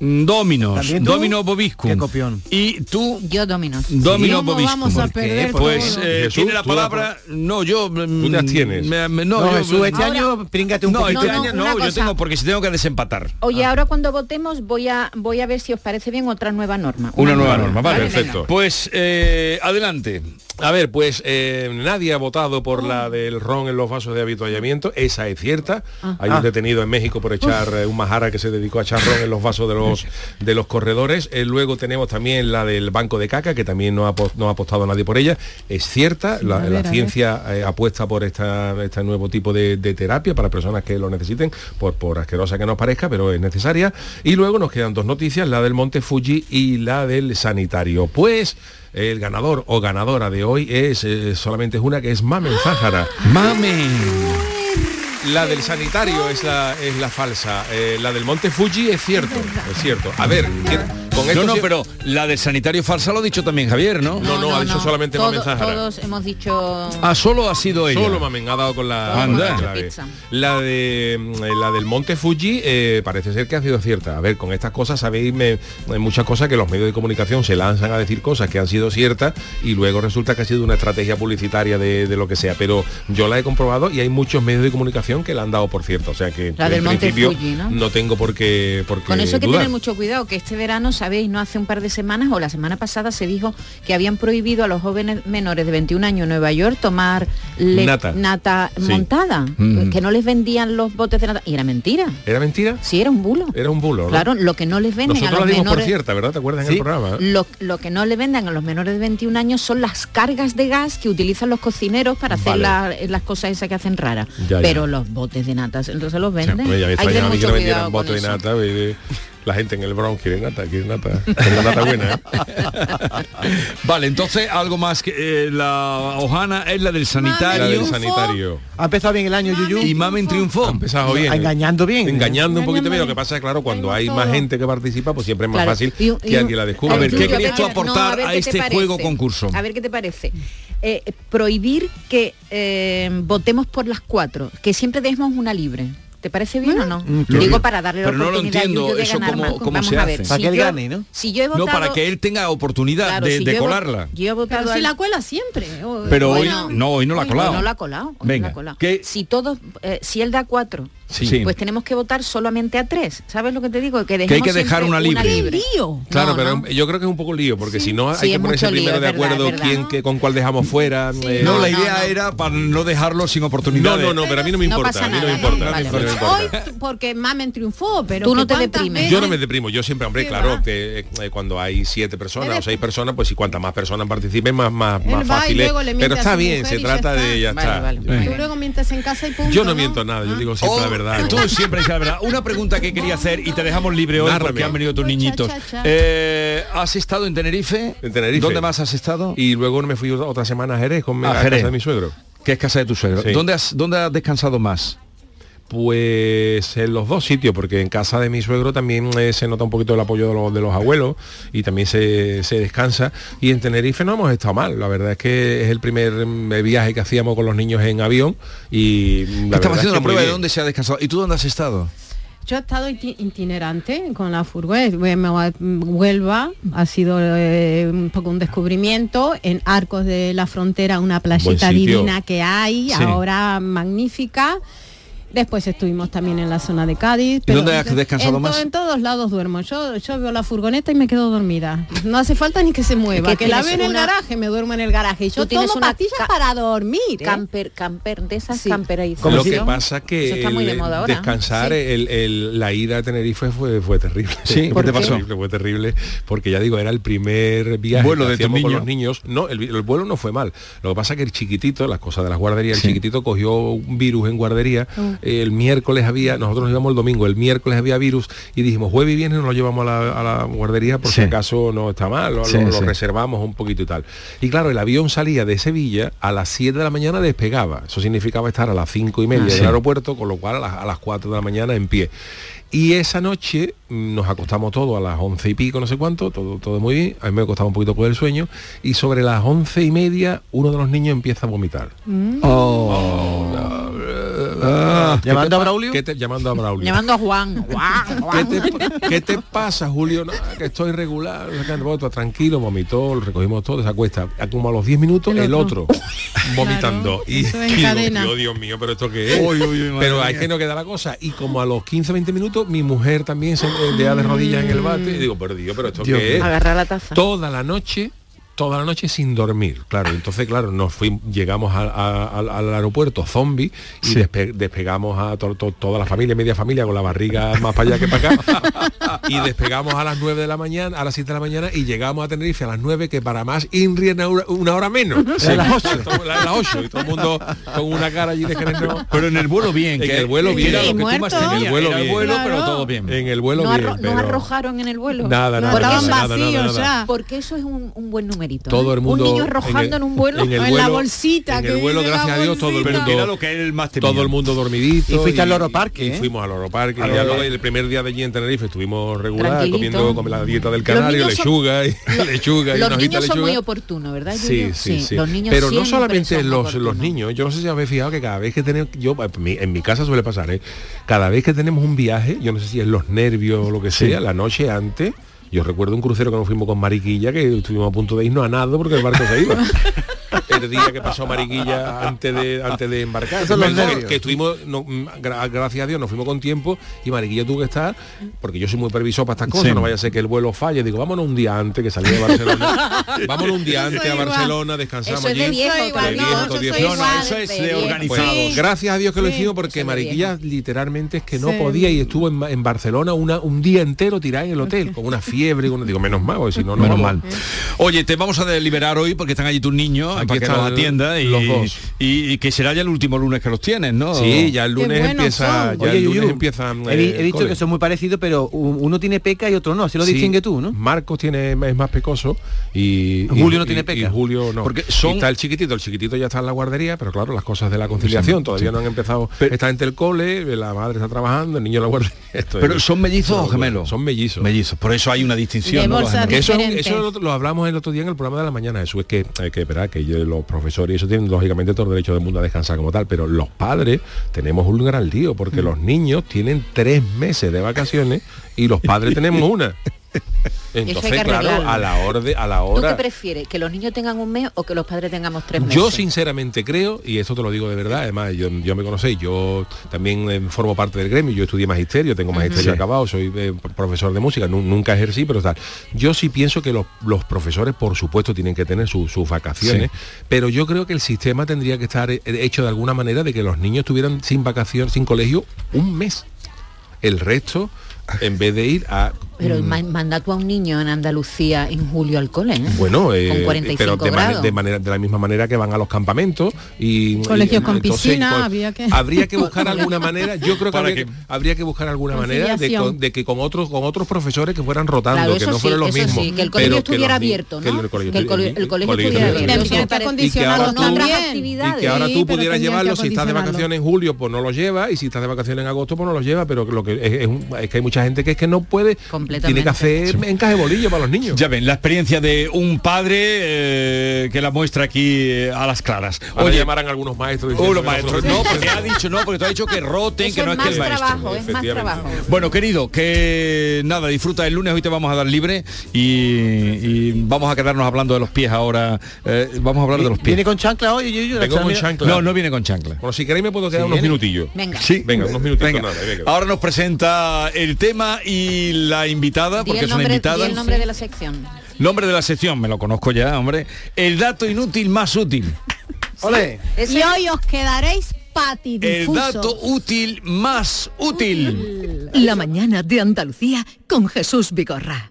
Dominos, ¿También tú? Domino Bobiscum. Qué copión. Y tú, Yo dominos. Domino ¿Cómo Bobiscum. vamos a perder Pues, Pues eh, Jesús, tiene la palabra. No, yo. Tú te abstienes. me- me- No, no, yo- Jesús, este Ahora- año príngate un no, poquito. este no, año una no, yo cosa. tengo porque si tengo que desempatar. Oye, ahora cuando votemos voy a voy a ver si os parece bien otra nueva norma. Una nueva norma, vale, venga. perfecto. Pues eh, adelante. A ver, pues eh, nadie ha votado por la del ron en los vasos de habituallamiento. Esa es cierta. Ah. Hay un Ah. detenido en México por echar eh, un majara que se dedicó a echar ron en los vasos de los [laughs] de los corredores. Eh, luego tenemos también la del banco de caca, que también no ha, no ha apostado nadie por ella. Es cierta, la, ver, ciencia eh, apuesta por esta, este nuevo tipo de, de terapia para personas que lo necesiten, por, por asquerosa que nos parezca, pero es necesaria. Y luego nos quedan dos noticias, la del Monte Fuji y la del sanitario. Pues el ganador o ganadora de hoy es eh, solamente es una que es Mamen Zájara. Mamen. La del sanitario es la, es la falsa. Eh, la del Monte Fuji es cierto, es cierto. A ver, con No, esto no, sí- pero la del sanitario falsa lo ha dicho también Javier, ¿no? No, no, ha dicho solamente Todo- Mamen. Todos hemos dicho... Ah, solo ha sido ella. Solo Mamen ha dado con la, Anda. con la de mm, la del Monte Fuji eh, parece ser que ha sido cierta. A ver, con estas cosas sabéis me- hay muchas cosas que los medios de comunicación se lanzan a decir cosas que han sido ciertas y luego resulta que ha sido una estrategia publicitaria de, de lo que sea. Pero yo la he comprobado y hay muchos medios de comunicación que la han dado por cierto. O sea que La en del Monte principio Fuji, ¿no? tengo por qué, por qué Con eso hay que tener mucho cuidado, que este verano, sabéis, no hace un par de semanas o la semana pasada se dijo que habían prohibido a los jóvenes menores de 21 años en Nueva York tomar Nata. Sí. montada, Mm. que no les vendían los botes de nata. Y era mentira. ¿Era mentira? Sí, era un bulo. Era un bulo. ¿no? Claro, lo que no les venden a los por menores... cierta, ¿verdad? ¿Te acuerdas en el programa? Lo, lo que no le vendan a los menores de 21 años son las cargas de gas que utilizan los cocineros para hacer Vale. la- las cosas esas que hacen raras. Ya, ya. Pero los botes de natas, entonces los venden. Ya Hay que tener mucho cuidado con bote de eso. nata. [laughs] La gente en el Bronx quiere nata, quiere nata. Nata buena, ¿eh? [laughs] Vale, entonces algo más que eh, la hojana es la del sanitario. La del sanitario. Ha empezado bien el año, Yuyu. Y Mamen triunfó. Ha empezado bien. Engañando bien. Engañando un poquito bien. Lo que pasa es claro, cuando hay más gente que participa, pues siempre es más Claro. fácil Y que alguien la descubra. A ver, ¿qué querías tú aportar a este juego concurso? A ver qué te parece. Eh, prohibir que eh, votemos por las cuatro, que siempre demos una libre. ¿Te parece bien o no? Mm, Digo claro. para darle la Pero no lo oportunidad a entiendo, Yuyu de eso ganar cómo- más. cómo Vamos se a ver, hace. Para si que él yo- gane, ¿no? Si yo he No, votado, para que él tenga oportunidad Claro, de, si de yo colarla. Yo he votado Pero si al- la cuela siempre. o- Pero hoy bueno, no, hoy no la ha Hoy colado. No la ha colado. hoy no Venga, la ha colado. ¿qué- Si todos, eh, si él da cuatro, Sí. pues tenemos que votar solamente a tres. ¿Sabes lo que te digo? Que, hay que dejar una libre. ¡Qué lío! Claro, No, pero no. yo creo que es un poco lío, porque si no Sí, hay que ponerse lío, primero es de acuerdo verdad. quién, que, con cuál dejamos fuera. eh, No, la idea no. era para no dejarlo sin oportunidad. no, no, no, pero a mí no me importa. a mí no me porque Mamen triunfó, pero Tú no te deprimes. Yo no me deprimo, yo siempre, hombre, ¿Qué claro, que eh, cuando hay siete personas o seis personas, pues si cuantas más personas participen, más, fácil es. Pero está bien, se trata de ya Vale, está. vale. Tú luego mientes en casa y punto. Yo no miento nada, yo Ah. digo siempre la verdad. Oh, Tú siempre dices la verdad. Una pregunta que quería hacer y te dejamos libre hoy Nárrame. porque han venido tus niñitos. Eh, ¿Has estado en Tenerife? En Tenerife. ¿Dónde más has estado? Y luego me fui otra semana a Jerez con mi, A a Jerez. casa de mi suegro. Que es casa de tu suegro. Sí. ¿Dónde, has, ¿Dónde has descansado más? Pues en los dos sitios, porque en casa de mi suegro también eh, se nota un poquito el apoyo de los, de los abuelos y también se, se descansa. Y en Tenerife no hemos estado mal. La verdad es que es el primer mm, viaje que hacíamos con los niños en avión y mm, la Estaba es haciendo que la prueba de dónde se ha descansado. ¿Y tú dónde has estado? Yo he estado iti- itinerante con la furgoneta. Bueno, Huelva ha sido eh, un poco un descubrimiento. En Arcos de la Frontera, una playita divina que hay, Sí. ahora magnífica. Después estuvimos también en la zona de Cádiz. ¿Y dónde has descansado en to- más? En todos lados duermo. Yo, yo veo la furgoneta y me quedo dormida. No hace falta ni que se mueva. Es que que la veo en el una- garaje, me duermo en el garaje. Y yo tomo una pastillas ca- para dormir. ¿eh? Camper, camper, de esas Sí. camper Lo que pasa que Eso está muy de el moda ahora. descansar, el- el- la ida a Tenerife fue, fue terrible. Sí, [laughs] fue ¿qué te pasó? terrible, fue terrible, porque ya digo, era el primer viaje Vuelo que de tu con los niños. No, el, vuelo no fue mal. Lo que pasa es que el chiquitito, las cosas de las guarderías, Sí. el chiquitito cogió un virus en guardería. Mm. El miércoles había, nosotros nos íbamos el domingo, el miércoles había virus y dijimos, jueves y viernes nos lo llevamos a la, a la guardería por Sí. si acaso no está mal, lo, Sí, lo- lo sí. reservamos un poquito y tal. Y claro, el avión salía de Sevilla a las 7 de la mañana despegaba. Eso significaba estar a las 5 y media Ah, del sí. aeropuerto, con lo cual a las, a las 4 de la mañana en pie. Y esa noche mm, nos acostamos todos a las 11 y pico, no sé cuánto, todo, todo muy bien. A mí me costaba un poquito por el sueño. Y sobre las 11 y media, uno de los niños empieza a vomitar. Ah, ¿Llamando a Braulio? ¿Qué te, llamando a Braulio. Llamando a Juan. Juan, ¿Qué te, qué te pasa, Julio? No, que estoy regular. tranquilo, vomitó, lo recogimos todo, se acuesta. Como a los 10 minutos, El el otro. otro, vomitando. y, eso y digo, encadena. Dios, mío, pero esto qué es. Pero hay que no queda la cosa. Y como a los 15, 20 minutos, mi mujer también se eh, deja de rodillas en el bate. Y digo, pero Dios, pero esto Dios qué es. Agarrar la taza. Toda la noche toda la noche sin dormir, claro. Entonces, claro, nos fuimos, llegamos a- a- al- al aeropuerto zombie y despe- despegamos a to- to- toda la familia, media familia, con la barriga más para allá que para acá. [laughs] y despegamos a las 9 de la mañana, a las 7 de la mañana y llegamos a Tenerife a las 9, que para más INRI una hora, una hora menos. Sí. A las ocho. [laughs] A las 8. Y todo el mundo con una cara allí de que no. Pero en el vuelo bien, En que- el vuelo bien. era lo que tú más En el vuelo bien. vuelo, pero todo bien. En el vuelo no, bien. arro- no arrojaron en el vuelo. Nada, nada, Porque nada, eso- nada, nada, nada. Porque eso es un, un buen Todo ¿eh? el mundo Un niño arrojando en, un vuelo. en el la bolsita. en que el vuelo gracias a Dios todo el mundo era lo que él más temía. todo el mundo dormidito Y fuiste al Loro Parque, y ¿eh? fuimos al Loro Parque y luego el primer día de allí en Tenerife estuvimos regular comiendo con la dieta del Los canario son- lechuga y [laughs] [laughs] lechuga y Los hojita niños son lechuga muy oportunos, ¿verdad? Sí, sí, sí. Los niños Pero no solamente los, los niños, yo no sé si habéis fijado que cada vez que tenemos, yo en mi, en mi casa suele pasar, ¿eh? cada vez que tenemos un viaje, yo no sé si es los nervios o lo que sea, la noche antes, yo recuerdo un crucero que nos fuimos con Mariquilla, que estuvimos a punto de irnos a nado porque el barco se iba. [laughs] el día que pasó Mariquilla antes de antes de embarcar. Que- estuvimos, no, gra- gracias a Dios, nos fuimos con tiempo y Mariquilla tuvo que estar, porque yo soy muy previsor para estas cosas, Sí. no vaya a ser que el vuelo falle. Digo, vámonos un día antes que salí de Barcelona. [laughs] vámonos un día antes a. Barcelona, descansamos Eso es de allí. viejo, De igual, viejo, no, todo yo viejo. soy No, no, igual, eso es de viejo. organizados. pues, gracias a Dios que lo Sí, hicimos porque Mariquilla literalmente es que no Sí. podía y estuvo en, en Barcelona una, un día entero tirada en el hotel con una fiebre, con, digo, menos mal, porque si no, no Menos vamos. mal. Oye, te vamos a liberar hoy porque están allí tus niños Aquí para que están los atienda y, los dos. y- y que será ya el último lunes que los tienes, ¿no? Sí, ya el lunes empieza, son. ya Oye, el lunes empiezan. he, eh, he visto cole. que son muy parecidos, pero uno tiene peca y otro no, así lo Sí, distingue tú, ¿no? Marcos tiene es más pecoso y Julio y- no tiene y- peca. y Julio no. Porque Y son- está el chiquitito, el chiquitito ya está en la guardería, pero claro, las cosas de la conciliación todavía no han empezado. está entre el cole, la madre está trabajando, el niño en la guardería. [laughs] esto es- Pero son mellizos o gemelos. Son mellizos. Mellizos, por eso hay una distinción. ¿no? Que eso, eso lo, lo hablamos el otro día en el programa de la mañana. Eso es que hay que esperar que yo- los profesores y eso tienen lógicamente todo el derecho del mundo a descansar como tal, pero los padres tenemos un gran lío porque los niños tienen tres meses de vacaciones y los padres tenemos [laughs] una. [laughs] Entonces, que claro, a la hora de, a la ¿Tú qué hora. prefieres? ¿Que los niños tengan un mes o que los padres tengamos tres meses? Yo sinceramente creo, y esto te lo digo de verdad, además yo, yo me conocéis, yo también eh, formo parte del gremio, yo estudié magisterio, tengo magisterio acabado, soy eh, profesor de música, nu- nunca ejercí, pero tal. Yo sí pienso que los, los profesores, por supuesto, tienen que tener su- sus vacaciones, pero yo creo que el sistema tendría que estar eh, hecho de alguna manera de que los niños estuvieran sin vacaciones, sin colegio, un mes. El resto, en vez de ir a Pero mm, ma- manda tú a un niño en Andalucía en julio al cole, ¿eh? Bueno, eh, con 45 pero de, mane- grados. de manera de la misma manera que van a los campamentos y Colegios y, con entonces, piscina, pues, había que- habría que buscar [laughs] alguna manera. Yo creo que habría que, habría buscar alguna manera de, con- de que con otros con otros profesores que fueran rotando, Claro, que no sí, fueran los mismos. sí, que el colegio pero estuviera abierto, que ¿no? el colegio, Que el cole- el colegio estuviera abierto. Que Y ahora tú- también. actividades. Y que ahora Sí, tú pero pudieras llevarlo, si estás de vacaciones en julio, pues no lo llevas, y si estás de vacaciones en agosto, pues no lo llevas, pero lo que es que hay mucha gente que es que no puede, tiene que hacer encaje bolillo para los niños. Ya ven, la experiencia de un padre eh, que la muestra aquí eh, a las claras. Ahora Oye, llamarán algunos maestros. Oh, diciendo no maestros, son- no, porque ha dicho no, porque tú has dicho que roten, Eso que no es es que más el maestro. trabajo, es más efectivamente. trabajo. Bueno, querido, que nada, disfruta el lunes, hoy te vamos a dar libre y, y vamos a quedarnos hablando de los pies ahora. eh, vamos a hablar de los pies. ¿Viene con chancla hoy? Yo, yo, Vengo con chancla. No, no viene con chancla. Bueno, si queréis me puedo quedar Sí, unos viene. minutillos. Venga. Sí, Venga, unos minutitos Venga. nada. Ahora nos presenta el tema y la invitada, porque el es una nombre, invitada. el nombre de la sección. Nombre de la sección, me lo conozco ya, hombre. El dato inútil más útil. Ole. Y hoy os quedaréis El patidifusos. dato útil más útil. La mañana de Andalucía con Jesús Vigorra.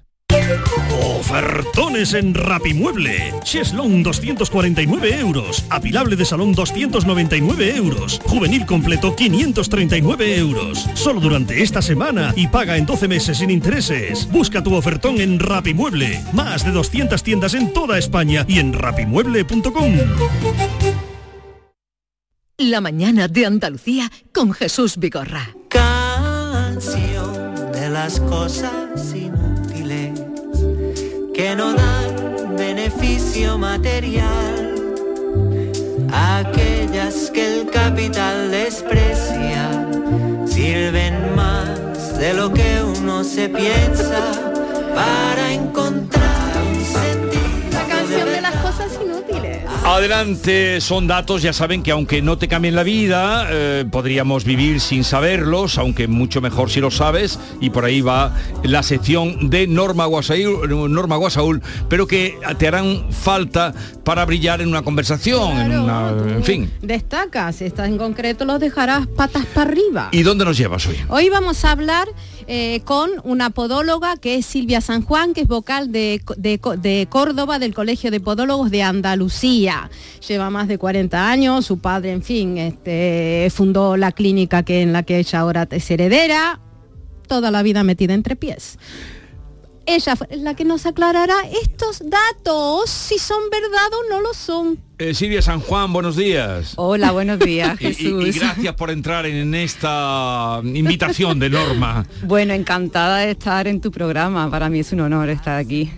Ofertones en Rapimueble. Cheslon 249 euros. Apilable de salón 299 euros. Juvenil completo 539 euros. Solo durante esta semana y paga en 12 meses sin intereses. Busca tu ofertón en Rapimueble. Más de 200 tiendas en toda España y en rapimueble.com. La mañana de Andalucía con Jesús Vigorra. canción de las cosas inútiles que no dan beneficio material, aquellas que el capital desprecia, sirven más de lo que uno se piensa para encontrar Adelante, son datos, ya saben que aunque no te cambien la vida, eh, podríamos vivir sin saberlos, aunque mucho mejor si lo sabes, y por ahí va la sección de Norma Guasaúl, Norma Guasaúl pero que te harán falta para brillar en una conversación, en, una, en fin. Destacas, esta en concreto los dejarás patas para arriba. ¿Y dónde nos llevas hoy? Hoy vamos a hablar eh, con una podóloga que es Silvia San Juan, que es vocal de, de- Córdoba, del Colegio de Podólogos de Andalucía. Lleva más de 40 años, su padre, en fin, este, fundó la clínica que, en la que ella ahora es heredera, toda la vida metida entre pies. Ella fue la que nos aclarará estos datos, si son verdad o no lo son. Eh, Silvia San Juan, buenos días. Hola, buenos días, [laughs] Y- y- Jesús. Y, gracias por entrar en esta invitación de Norma. [laughs] Bueno, encantada de estar en tu programa. Para mí es un honor estar aquí.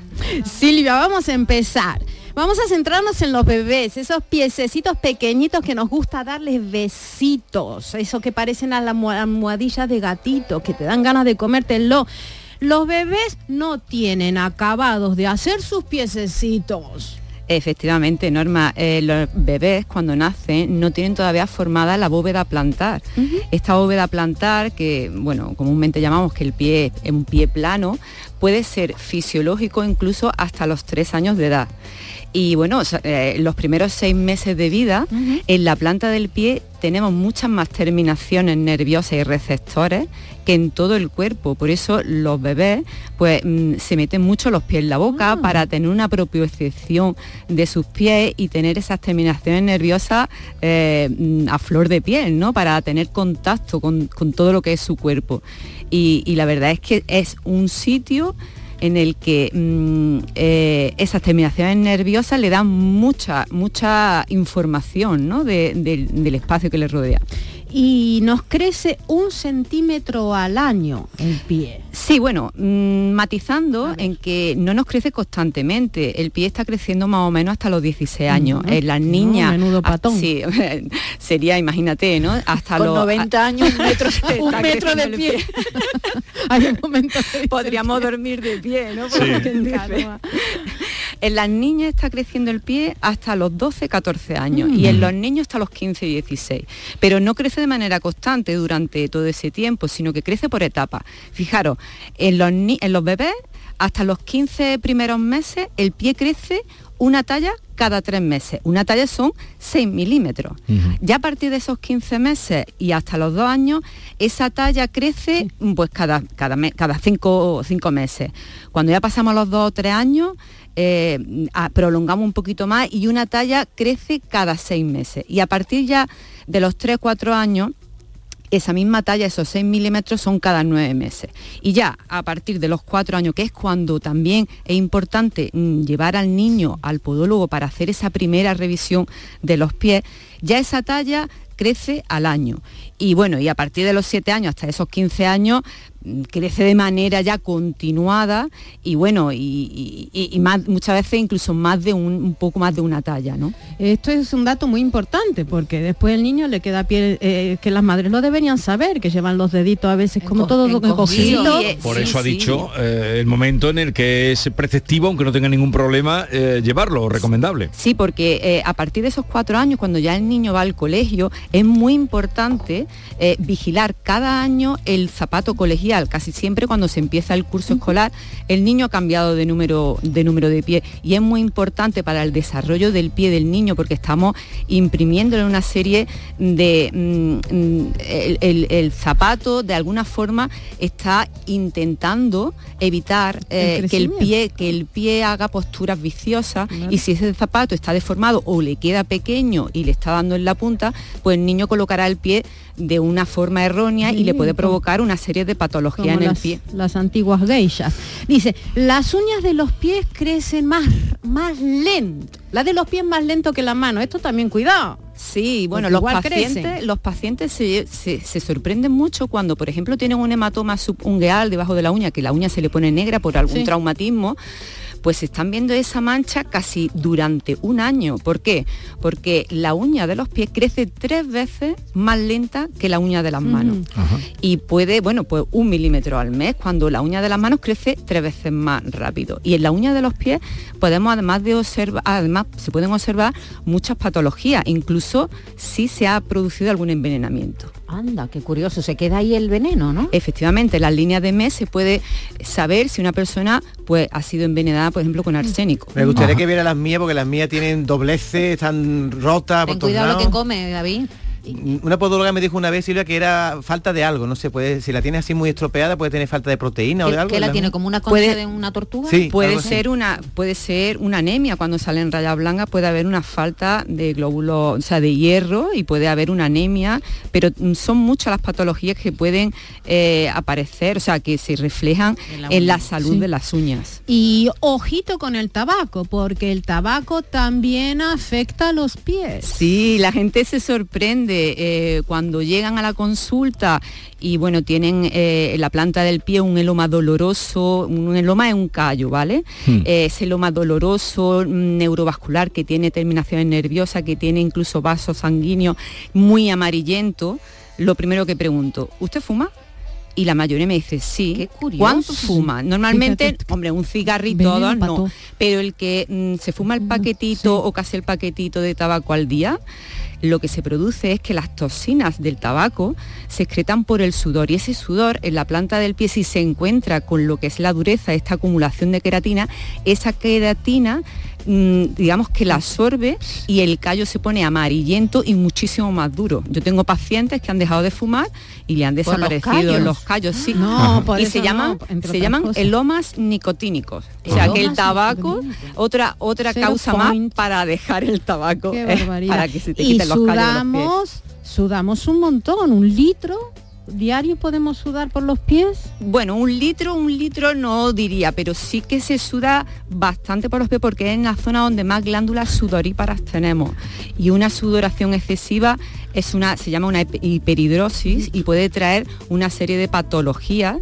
Silvia, vamos a empezar. Vamos a centrarnos en los bebés, esos piececitos pequeñitos que nos gusta darles besitos, eso que parecen a las almo- almohadillas de gatito, que te dan ganas de comértelo. Los bebés no tienen acabados de hacer sus piececitos. Efectivamente, Norma, eh, los bebés cuando nacen no tienen todavía formada la bóveda plantar. Esta bóveda plantar, que bueno, comúnmente llamamos que el pie es un pie plano, puede ser fisiológico incluso hasta los tres años de edad. Y bueno, eh, los primeros seis meses de vida, en la planta del pie tenemos muchas más terminaciones nerviosas y receptores que en todo el cuerpo. Por eso los bebés pues mm, se meten mucho los pies en la boca para tener una propiocepción de sus pies y tener esas terminaciones nerviosas eh, mm, a flor de piel, ¿no? Para tener contacto con, con todo lo que es su cuerpo. Y, y la verdad es que es un sitio en el que mm, eh, esas terminaciones nerviosas le dan mucha, mucha información ¿no? de- del- del espacio que le rodea. Y nos crece un centímetro al año el pie. Sí, bueno, mm, matizando en que no nos crece constantemente. El pie está creciendo más o menos hasta los 16 años. Mm, En las no, niñas... menudo ah, patón. Sí, [laughs] sería, imagínate, ¿no? Hasta Con los... 90 años, un metro, [laughs] Está un metro de pie. [laughs] Hay un momento Podríamos dormir de pie, ¿no? Sí. En las niñas está creciendo el pie hasta los 12, 14 años Mm. y en los niños hasta los 15 y 16. Pero no crece de manera constante durante todo ese tiempo, sino que crece por etapas. Fijaros, en los, ni- en los bebés hasta los 15 primeros meses el pie crece una talla cada tres meses. Una talla son 6 milímetros. Ya a partir de esos 15 meses y hasta los dos años, esa talla crece pues cada, cada, me- cada cinco, cinco meses. Cuando ya pasamos los dos o tres años, eh, prolongamos un poquito más y una talla crece cada seis meses. Y a partir ya de los 3 4 años, esa misma talla, esos 6 milímetros, son cada nueve meses. Y ya a partir de los cuatro años, que es cuando también es importante mm, llevar al niño al podólogo para hacer esa primera revisión de los pies, ya esa talla crece al año. Y bueno, y a partir de los 7 años hasta esos 15 años crece de manera ya continuada y bueno, y, y- y- y más, muchas veces incluso más de un, un poco más de una talla, ¿no? Esto es un dato muy importante porque después el niño le queda piel, eh, que las madres lo deberían saber, que llevan los deditos a veces como todo encogido. Por eso ha dicho eh, el momento en el que es preceptivo, aunque no tenga ningún problema, eh, llevarlo, recomendable. Sí, porque eh, a partir de esos cuatro años, cuando ya el niño va al colegio, es muy importante eh, vigilar cada año el zapato colegial. Casi siempre cuando se empieza el curso escolar, el niño ha cambiado de número, de número de pie. Y es muy importante para el desarrollo del pie del niño porque estamos imprimiéndole una serie de... mm, mm, el, el- el zapato de alguna forma está intentando evitar eh, que el pie que el pie haga posturas viciosas. Y si ese zapato está deformado o le queda pequeño y le está dando en la punta, pues el niño colocará el pie de una forma errónea y le puede como- provocar una serie de patologías como en el las, pie. las antiguas geishas. Dice, las uñas de los pies crecen más, más lento. La de los pies más lento que la mano. Esto también cuidado. Sí, bueno, los pacientes, crecen. los pacientes se, se- se sorprenden mucho cuando, por ejemplo, tienen un hematoma subungueal debajo de la uña, que la uña se le pone negra por algún Sí. traumatismo, pues están viendo esa mancha casi durante un año. ¿Por qué? Porque la uña de los pies crece tres veces más lenta que la uña de las manos. Y puede, bueno, pues un milímetro al mes, cuando la uña de las manos crece tres veces más rápido. Y en la uña de los pies podemos además de observar, además se pueden observar muchas patologías, incluso si se ha producido algún envenenamiento. Anda, qué curioso, se queda ahí el veneno, ¿no? Efectivamente, en las líneas de mes se puede saber si una persona pues ha sido envenenada, por ejemplo, con arsénico. Me gustaría que viera las mías porque las mías tienen dobleces, están rotas. Ten por cuidado lo que come, David. Una podóloga me dijo una vez, Silvia, que era falta de algo, no sé, puede, si la tiene así muy estropeada, puede tener falta de proteína o de ¿Qué, algo. qué la tiene? ¿Como una concha Puede- de una tortuga? Sí, puede así. ser una puede ser una anemia cuando salen rayas blancas puede haber una falta de glóbulos o sea de hierro y puede haber una anemia pero mm, son muchas las patologías que pueden eh, aparecer o sea que se reflejan en la, salud Sí. de las uñas Y ojito con el tabaco, porque el tabaco también afecta a los pies. Sí, la gente se sorprende eh, cuando llegan a la consulta y bueno, tienen eh, en la planta del pie un eloma doloroso, un eloma es un callo, ¿vale? Eh, ese eloma doloroso, mm, neurovascular, que tiene terminaciones nerviosas, que tiene incluso vasos sanguíneos muy amarillentos, lo primero que pregunto, ¿usted fuma? Y la mayoría me dice, sí. curioso. ¿Cuánto fuma? Normalmente, Fíjate. hombre, un cigarrito, no. todo. Pero el que mm, se fuma el paquetito o casi el paquetito de tabaco al día, lo que se produce es que las toxinas del tabaco se excretan por el sudor y ese sudor en la planta del pie si se encuentra con lo que es la dureza, esta acumulación de queratina, esa queratina mm, digamos que la absorbe y el callo se pone amarillento y muchísimo más duro. Yo tengo pacientes que han dejado de fumar y le han ¿Por los desaparecido callos? los callos, sí. No, por y se llaman, se llaman cosas. elomas nicotínicos. O sea que el tabaco, otra, otra causa point. más para dejar el tabaco, eh, para que se te quiten los callos sudamos, sudamos un montón, un litro diario podemos sudar por los pies. Bueno, un litro, un litro no diría, pero sí que se suda bastante por los pies porque es en la zona donde más glándulas sudoríparas tenemos. Y una sudoración excesiva es una, se llama una hip- hiperhidrosis y puede traer una serie de patologías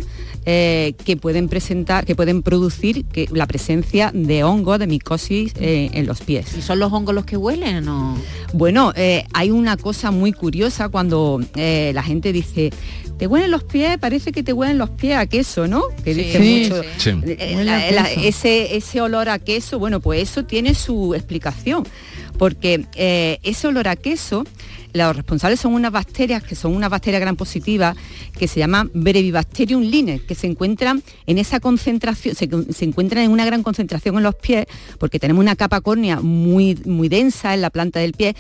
eh, que pueden presentar, que pueden producir que, la presencia de hongos, de micosis eh, en los pies. ¿Y son los hongos los que huelen o...? Bueno, eh, hay una cosa muy curiosa cuando la gente dice, te huelen los pies, parece que te huelen los pies a queso, ¿no? Que Sí, dice mucho. sí. La- la- ese, ese olor a queso, bueno, pues eso tiene su explicación, porque eh, ese olor a queso, los responsables son unas bacterias que son unas bacterias gran positivas que se llaman Brevibacterium linex, que se encuentran en esa concentración, se, se encuentran en una gran concentración en los pies, porque tenemos una capa córnea muy, muy densa en la planta del pie.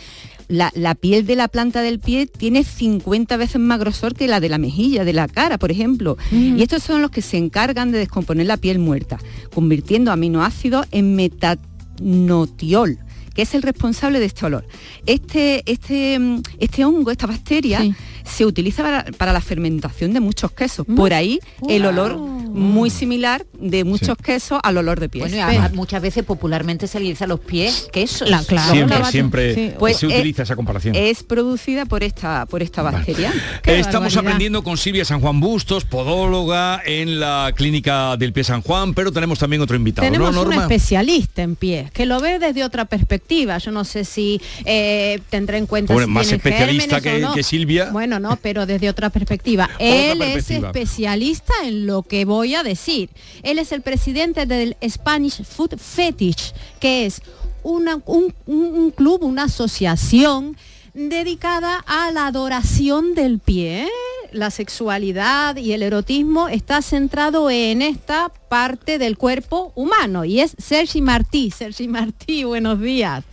La, la piel de la planta del pie tiene 50 veces más grosor que la de la mejilla, de la cara, por ejemplo. Y estos son los que se encargan de descomponer la piel muerta, convirtiendo aminoácidos en metanotiol que es el responsable de este olor. Este, este, mm, este hongo, esta bacteria, se utiliza para, para la fermentación de muchos quesos. Por ahí el olor muy similar de muchos quesos al olor de pies. Bueno, y además muchas veces popularmente se le dice a los pies quesos. La- claro. Siempre, la- siempre Sí. Pues, se eh, utiliza esa comparación. Es producida por esta, por esta bacteria. Estamos aprendiendo con Silvia San Juan Bustos, podóloga en la clínica del pie San Juan, pero tenemos también otro invitado, Tenemos ¿no, un especialista en pies que lo ve desde otra perspectiva. Yo no sé si eh, tendrá en cuenta si más especialista que- no. que Silvia. Bueno, no, pero desde otra perspectiva. [laughs] Él perspectiva. es especialista en lo que voy a decir. Él es el presidente del Spanish Food Fetish, que es una- un, un- un club, una asociación dedicada a la adoración del pie. La sexualidad y el erotismo está centrado en esta parte del cuerpo humano y es Sergi Martí. Sergi Martí, buenos días.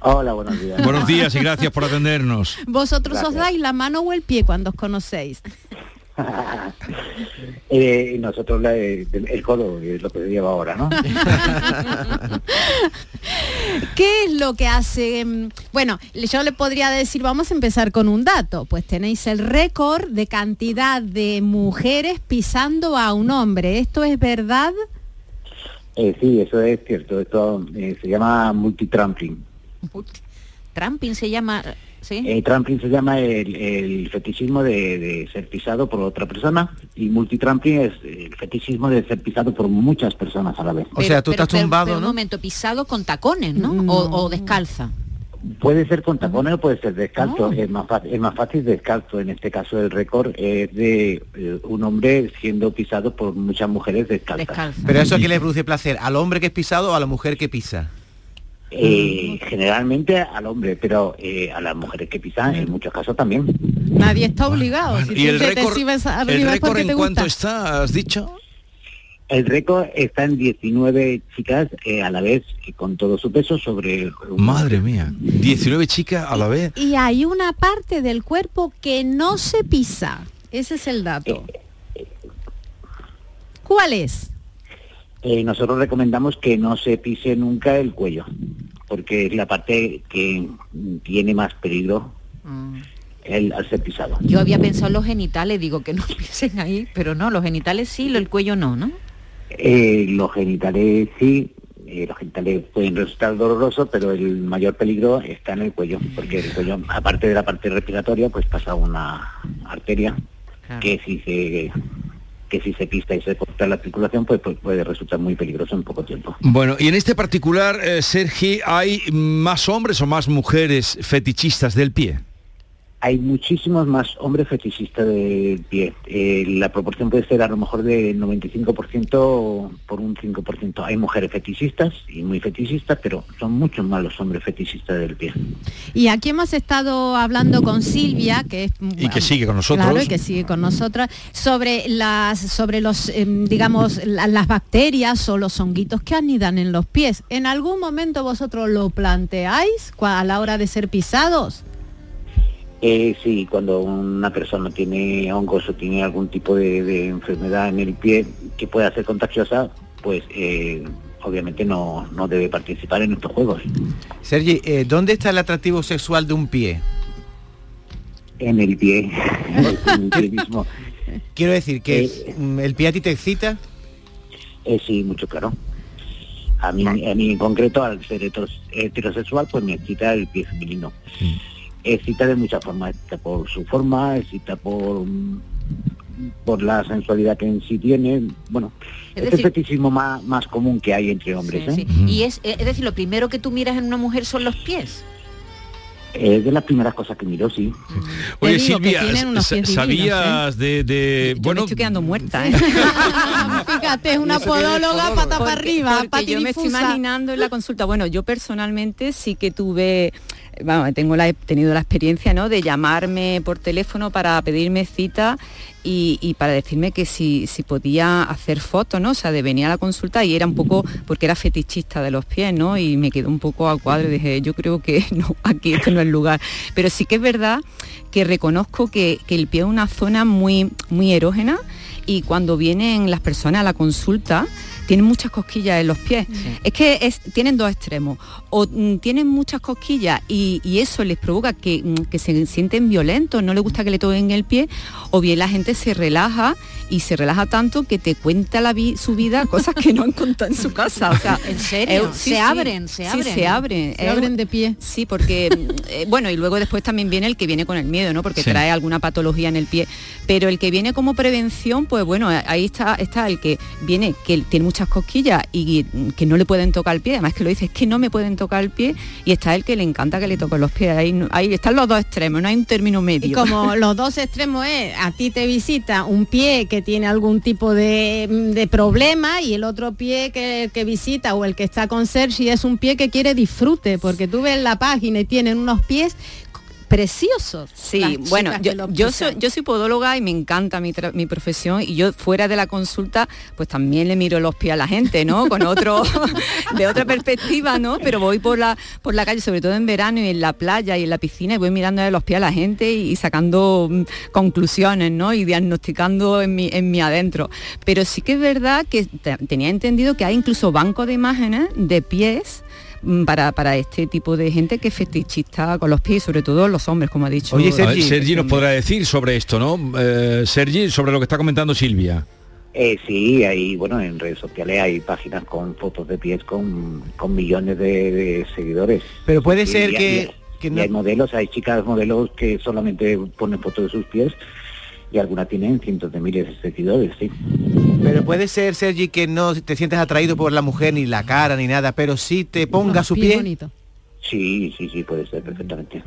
Hola, buenos días. Buenos días y gracias por atendernos. ¿Vosotros os dais la mano o el pie cuando os conocéis? [laughs] Eh, nosotros la- el, el codo, es lo que se lleva ahora, ¿no? [laughs] ¿Qué es lo que hace? mm, Bueno, yo le podría decir, vamos a empezar con un dato. Pues tenéis el récord de cantidad de mujeres pisando a un hombre. ¿Esto es verdad? Eh, sí, eso es cierto. Esto eh, se llama multitrampling. tramping se llama, ¿sí? Eh, tramping se llama el, el fetichismo de, de ser pisado por otra persona y multitramping es el fetichismo de ser pisado por muchas personas a la vez. Pero- pero- pero- pero un momento, pisado con tacones, ¿no? O, o descalza. Puede ser con tacones o puede ser descalzo. Es, más fácil, es más fácil descalzo. En este caso el récord es de eh, un hombre siendo pisado por muchas mujeres descalzas. Pero eso a quién le produce placer, al hombre que es pisado o a la mujer que pisa. Eh, generalmente al hombre, pero eh, a las mujeres que pisan en muchos casos también. Nadie está obligado. si ¿Y tú el récord, el récord en te cuánto está, has dicho? El récord está en 19 chicas eh, a la vez y con todo su peso sobre un- Madre mía, 19 chicas a la vez. Y hay una parte del cuerpo que no se pisa. Ese es el dato. ¿Cuál es? Eh, nosotros recomendamos que no se pise nunca el cuello, porque es la parte que tiene más peligro el, al ser pisado. Yo había pensado en los genitales, digo que no [laughs] piensen ahí, pero no, los genitales sí, lo- el cuello no, ¿no? Eh, los genitales sí, eh, los genitales pueden resultar dolorosos, pero el mayor peligro está en el cuello, porque el cuello, aparte de la parte respiratoria, pues pasa una arteria que si se que si se pista y se corta la circulación, pues, pues puede resultar muy peligroso en poco tiempo. Bueno, y en este particular, eh, Sergi, ¿hay más hombres o más mujeres fetichistas del pie? Hay muchísimos más hombres fetichistas del pie. Eh, la proporción puede ser a lo mejor de 95% por un 5%. Hay mujeres fetichistas y muy fetichistas, pero son muchos más los hombres fetichistas del pie. Y aquí hemos estado hablando con Silvia, que es Y que sigue con nosotros. Claro, y que sigue con nosotras, sobre las, sobre los, em, digamos, la- las bacterias o los honguitos que anidan en los pies. ¿En algún momento vosotros lo planteáis a la hora de ser pisados? Eh, sí, cuando una persona tiene hongos o tiene algún tipo de, de enfermedad en el pie que pueda ser contagiosa, pues eh, obviamente no, no debe participar en estos juegos. Sergi, eh, ¿dónde está el atractivo sexual de un pie? En el pie, [laughs] [laughs] en el pie mismo. Quiero decir que mm, el pie a ti te excita. Eh, sí, mucho claro. A mí, a mí en concreto, al ser heteros- heterosexual, pues me excita el pie femenino. Excita de muchas formas, excita por su forma, excita por por la sensualidad que en sí tiene. Bueno, Es es, decir- el fetichismo más, más común que hay entre hombres. ¿eh? Sí. Y es, es decir, lo primero que tú miras en una mujer son los pies. Es de las primeras cosas que miró, sí. Oye, digo que Silvia, tienen unos sa- pies divinos, ¿sabías de, de- bueno, estoy quedando muerta, ¿eh? [laughs] Fíjate, es una podóloga pata para arriba, porque yo me estoy imaginando en la consulta. Bueno, yo personalmente sí que tuve, vamos, tengo la, he tenido la experiencia, ¿no? De llamarme por teléfono para pedirme cita y, y para decirme que si, si podía hacer fotos, ¿no? O sea, de venir a la consulta y era un poco porque era fetichista de los pies, ¿no? Y me quedó un poco a cuadro y dije, yo creo que [laughs] no, aquí este no es el lugar. Pero sí que es verdad que reconozco que, que el pie es una zona muy, muy erógena y cuando vienen las personas a la consulta tienen muchas cosquillas en los pies. Es que es- tienen dos extremos. O mm, tienen muchas cosquillas y, y eso les provoca que, mm, que se sienten violentos, no les gusta que le toquen el pie, o bien la gente se relaja y se relaja tanto que te cuenta la vi- su vida cosas que no han contado en su casa. O sea, ¿En serio? eh, Se abren, se sí, abren. se abren. Se Eh, abren de pie. Sí, porque, eh, bueno, y luego después también viene el que viene con el miedo, ¿no? Porque Sí. trae alguna patología en el pie. Pero el que viene como prevención, pues bueno, ahí está, está el que viene, que tiene muchas cosquillas y que no le pueden tocar el pie, además que lo dice, es que no me pueden tocar el pie, y está el que le encanta que le toquen los pies. Ahí, ahí están los dos extremos, no hay un término medio. Y como [laughs] los dos extremos es, a ti te visita un pie que tiene algún tipo de, de problema y el otro pie que, que visita o el que está con Sergi es un pie que quiere disfrute, porque tú ves la página y tienen unos pies preciosos. Sí, bueno, yo, soy, yo soy podóloga y me encanta mi, tra- mi profesión y yo fuera de la consulta pues también le miro los pies a la gente, ¿no? Con otro, [laughs] de otra perspectiva, ¿no? Pero voy por la, por la calle, sobre todo en verano y en la playa y en la piscina y voy mirando los pies a la gente y, y sacando mm, conclusiones, ¿no? Y diagnosticando en mi, en mi adentro. Pero sí que es verdad que te- tenía entendido que hay incluso bancos de imágenes de pies para, para este tipo de gente que es fetichista con los pies, sobre todo los hombres, como ha dicho. A ver, Sergi nos podrá decir sobre esto, ¿no? Eh, Sergi, sobre lo que está comentando Silvia. Eh, sí, hay, bueno, en redes sociales hay páginas con fotos de pies con, con millones de, de seguidores. Pero puede ser que, Que Y no- hay modelos, hay chicas modelos que solamente ponen fotos de sus pies y algunas tienen cientos de miles de seguidores, sí. Pero puede ser, Sergi, que no te sientes atraído por la mujer, ni la cara, ni nada, pero sí te ponga su pie. Sí, sí, sí, puede ser perfectamente.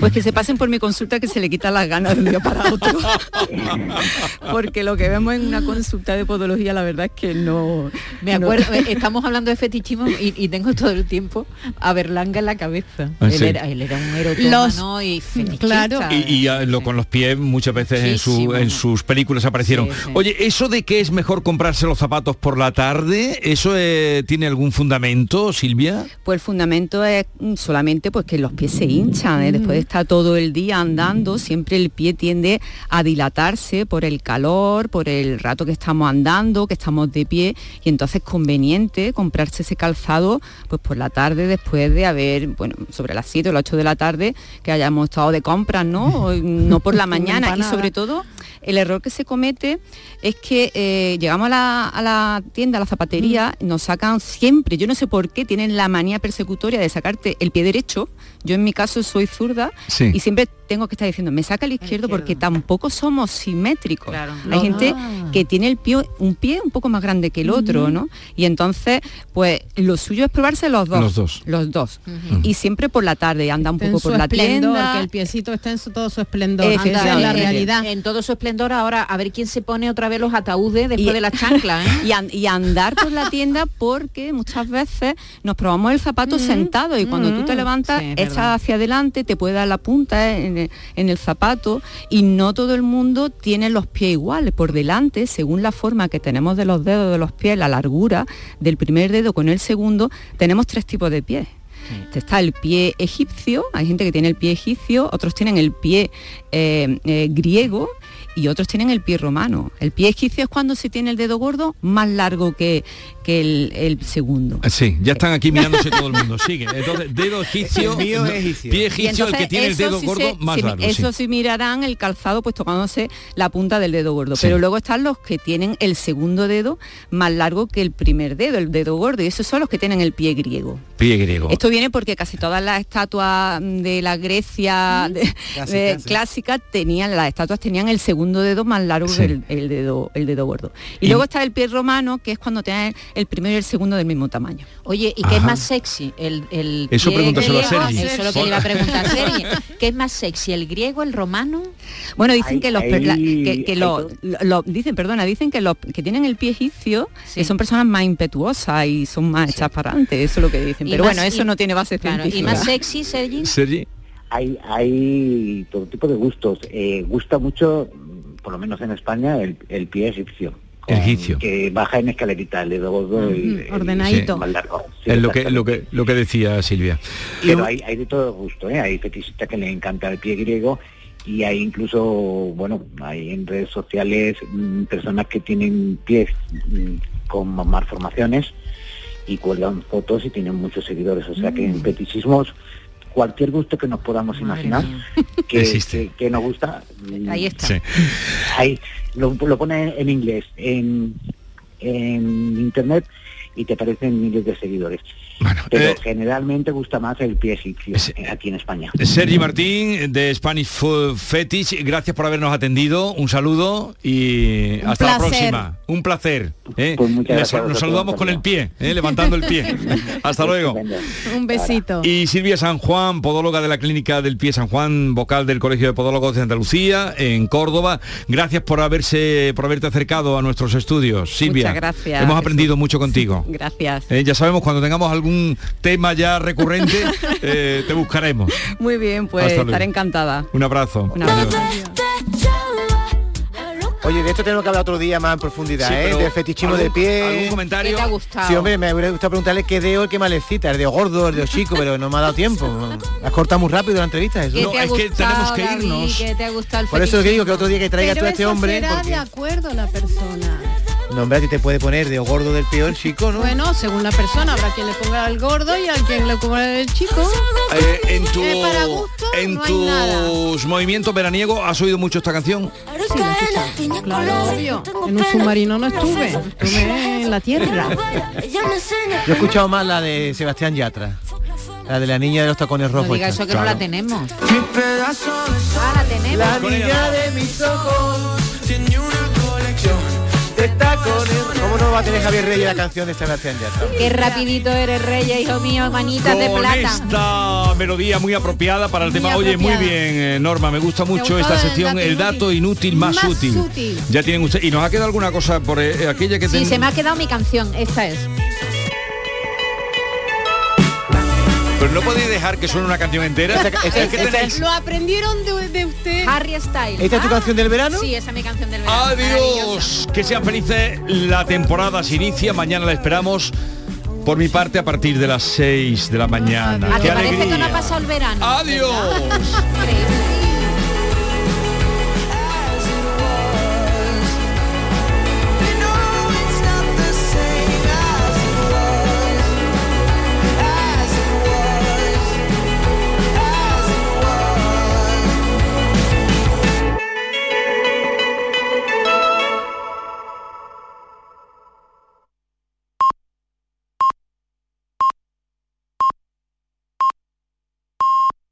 Pues que se pasen por mi consulta que se le quitan las ganas de un día para otro. [laughs] Porque lo que vemos en una consulta de podología, la verdad es que no... Me acuerdo, eh, estamos hablando de fetichismo y, y tengo todo el tiempo a Berlanga en la cabeza. Ah, él, sí. era, él era un erotómano y [laughs] fetichista. Y, y, lo, con los pies muchas veces en, su- Muchísimo. en sus películas aparecieron. Sí, sí. Oye, ¿eso de que es mejor comprarse los zapatos por la tarde, eso eh, tiene algún fundamento, Silvia? Pues el fundamento es mm, solamente pues que los pies se hinchan, ¿eh? después de estar todo el día andando, siempre el pie tiende a dilatarse por el calor, por el rato que estamos andando, que estamos de pie, y entonces es conveniente comprarse ese calzado pues por la tarde después de haber, bueno, sobre las 7 o las 8 de la tarde, que hayamos estado de compras, ¿no? [laughs] No por la mañana. y sobre todo, el error que se comete es que eh, llegamos a la, a la tienda, a la zapatería, nos sacan siempre, yo no sé por qué, tienen la manía persecutoria de sacarte el pie derecho. Yo en mi caso soy zurda Sí. y siempre tengo que estar diciendo, me saca el izquierdo, porque tampoco somos simétricos. Hay gente que tiene el pie, un pie un poco más grande que el otro, ¿no? Y entonces, pues lo suyo es probarse los dos. Los dos. Los dos. Y siempre por la tarde, anda un poco por la esplendor, tienda. que el piecito está en su- todo su esplendor. Anda en la En- realidad. En todo su esplendor ahora, a ver quién se pone otra vez los ataúdes después de la chancla, ¿eh? [laughs] y, an- y andar por la tienda porque muchas veces nos probamos el zapato sentado y cuando tú te levantas Sí, echas hacia adelante, te puede dar la punta en el, en el zapato y no todo el mundo tiene los pies iguales. Por delante, según la forma que tenemos de los dedos de los pies, la largura del primer dedo con el segundo, tenemos tres tipos de pies. Está el pie egipcio, hay gente que tiene el pie egipcio, otros tienen el pie eh, eh, griego y otros tienen el pie romano. El pie egipcio es cuando se tiene el dedo gordo más largo que, que el, el segundo. Ah, Sí, ya están aquí mirándose todo el mundo. [laughs] Sigue. Entonces, dedo egipcio. El mío es egipcio. Pie egipcio, el que tiene el eso dedo sí gordo se- más largo. Eso sí. sí mirarán el calzado pues tocándose la punta del dedo gordo. Sí. Pero luego están los que tienen el segundo dedo más largo que el primer dedo, el dedo gordo. Y esos son los que tienen el pie griego. Pie griego. Esto viene porque casi todas las estatuas de la Grecia de- Clásicas, de- sí. clásica tenían, las estatuas tenían el segundo dedo más largo Sí. que el, el dedo, el dedo gordo. Y, Y- luego está el pie romano, que es cuando tienen el primero y el segundo del mismo tamaño. Oye, ¿y qué es más sexy? El, el Eso pie pregúntaselo a griego? Sergi. Eso es lo que le iba a preguntar a Sergi. ¿Qué es más sexy, el griego, el romano? Bueno, dicen que los la- que, lo- lo- lo- dicen, perdona, dicen que los que tienen el pie egipcio que son personas más impetuosas y son más hechas para adelante, eso es lo que dicen. Y Pero más- bueno, eso y- no tiene base claro, científica. ¿Y más sexy, Sergi? Sergi. Hay, hay todo tipo de gustos. Eh, gusta mucho, por lo menos en España, el, el pie egipcio. Con-. Que baja en escalerita, el dedo gordo y el- el ordenadito. más largo. Sí, es lo que, lo, que, lo que decía Silvia. Pero hay, hay de todo gusto, ¿eh? Hay fetichistas que le encanta el pie griego y hay incluso, bueno, hay en redes sociales mm, personas que tienen pies mm, con malformaciones y cuelgan fotos y tienen muchos seguidores. O sea que en fetichismos cualquier gusto que nos podamos imaginar [laughs] que, Existe. que, que nos gusta. Ahí está. Sí. Ahí lo, lo pone en inglés, en, en internet y te aparecen miles de seguidores. Pero eh, generalmente gusta más el pie egipcio eh, aquí en España. Sergi Martín de Spanish Food Fetish, gracias por habernos atendido, un saludo y Un hasta la próxima. Un placer. ¿eh? Pues muchas Nos- gracias saludamos con el pie, ¿eh? levantando el pie. [laughs] hasta luego. Un besito. Y Silvia San Juan, podóloga de la Clínica del Pie San Juan, vocal del Colegio de Podólogos de Andalucía, en Córdoba. Gracias por haberse, por haberte acercado a nuestros estudios. Silvia, Muchas gracias, hemos Jesús. aprendido mucho contigo. Gracias. Eh, ya sabemos, cuando tengamos algún tema ya recurrente, [laughs] eh, te buscaremos. Muy bien, pues estaré encantada. Un abrazo. Un abrazo. Oye, de esto tenemos que hablar otro día más en profundidad, Sí, ¿eh? Del fetichismo ¿algún- de pie. algún comentario? ¿Qué te ha gustado? Sí, hombre, me hubiera gustado preguntarle qué dedo el que malecita, el dedo gordo, el dedo chico, pero no me ha dado tiempo. Has cortado muy rápido la entrevista, eso. ¿Qué te ha gustado, David? ¿Qué te ha gustado el Por eso que digo que otro día que traigas tú a este hombre, será porque- de acuerdo la persona. No, hombre, a ti te puede poner dedo gordo del pie o el chico, ¿no? Bueno, según la persona, habrá quien le ponga el gordo y a quien le ponga el chico. Eh, en tu- Eh, para gusto en no hay nada. tus movimientos veraniegos, ¿has oído mucho esta canción? Sí, lo he. Claro, obvio. En un submarino no estuve, estuve en la tierra. Yo he escuchado más la de Sebastián Yatra. La de la niña de los tacones No rojos. diga esta. eso que no la tenemos. De Ah, la tenemos. La niña de mis ojos de tacones. ¿Cómo no va a tener Javier Reyes la canción de Sebastián Yatra? Qué rapidito eres, Reyes, hijo mío, manitas de Con plata. esta melodía muy apropiada para el Muy tema. Oye, muy bien, eh, Norma, me gusta mucho esta sección, el dato inútil más, Más útil. útil. Ya tienen ustedes. Y nos ha quedado alguna cosa por eh, aquella que Sí, ten- se me ha quedado mi canción, esta es. Pero no podéis dejar que suene una canción entera. Esta- esta- Es que esta tenéis- Lo aprendieron de, de usted. Harry Styles. ¿Esta es tu canción del verano? Sí, esa es mi canción del verano. Adiós. Que sean felices. La temporada se inicia. Mañana la esperamos. Por mi parte, a partir de las 6 de la mañana. ¿A ¡Qué que parece que no ha pasado el verano? Adiós.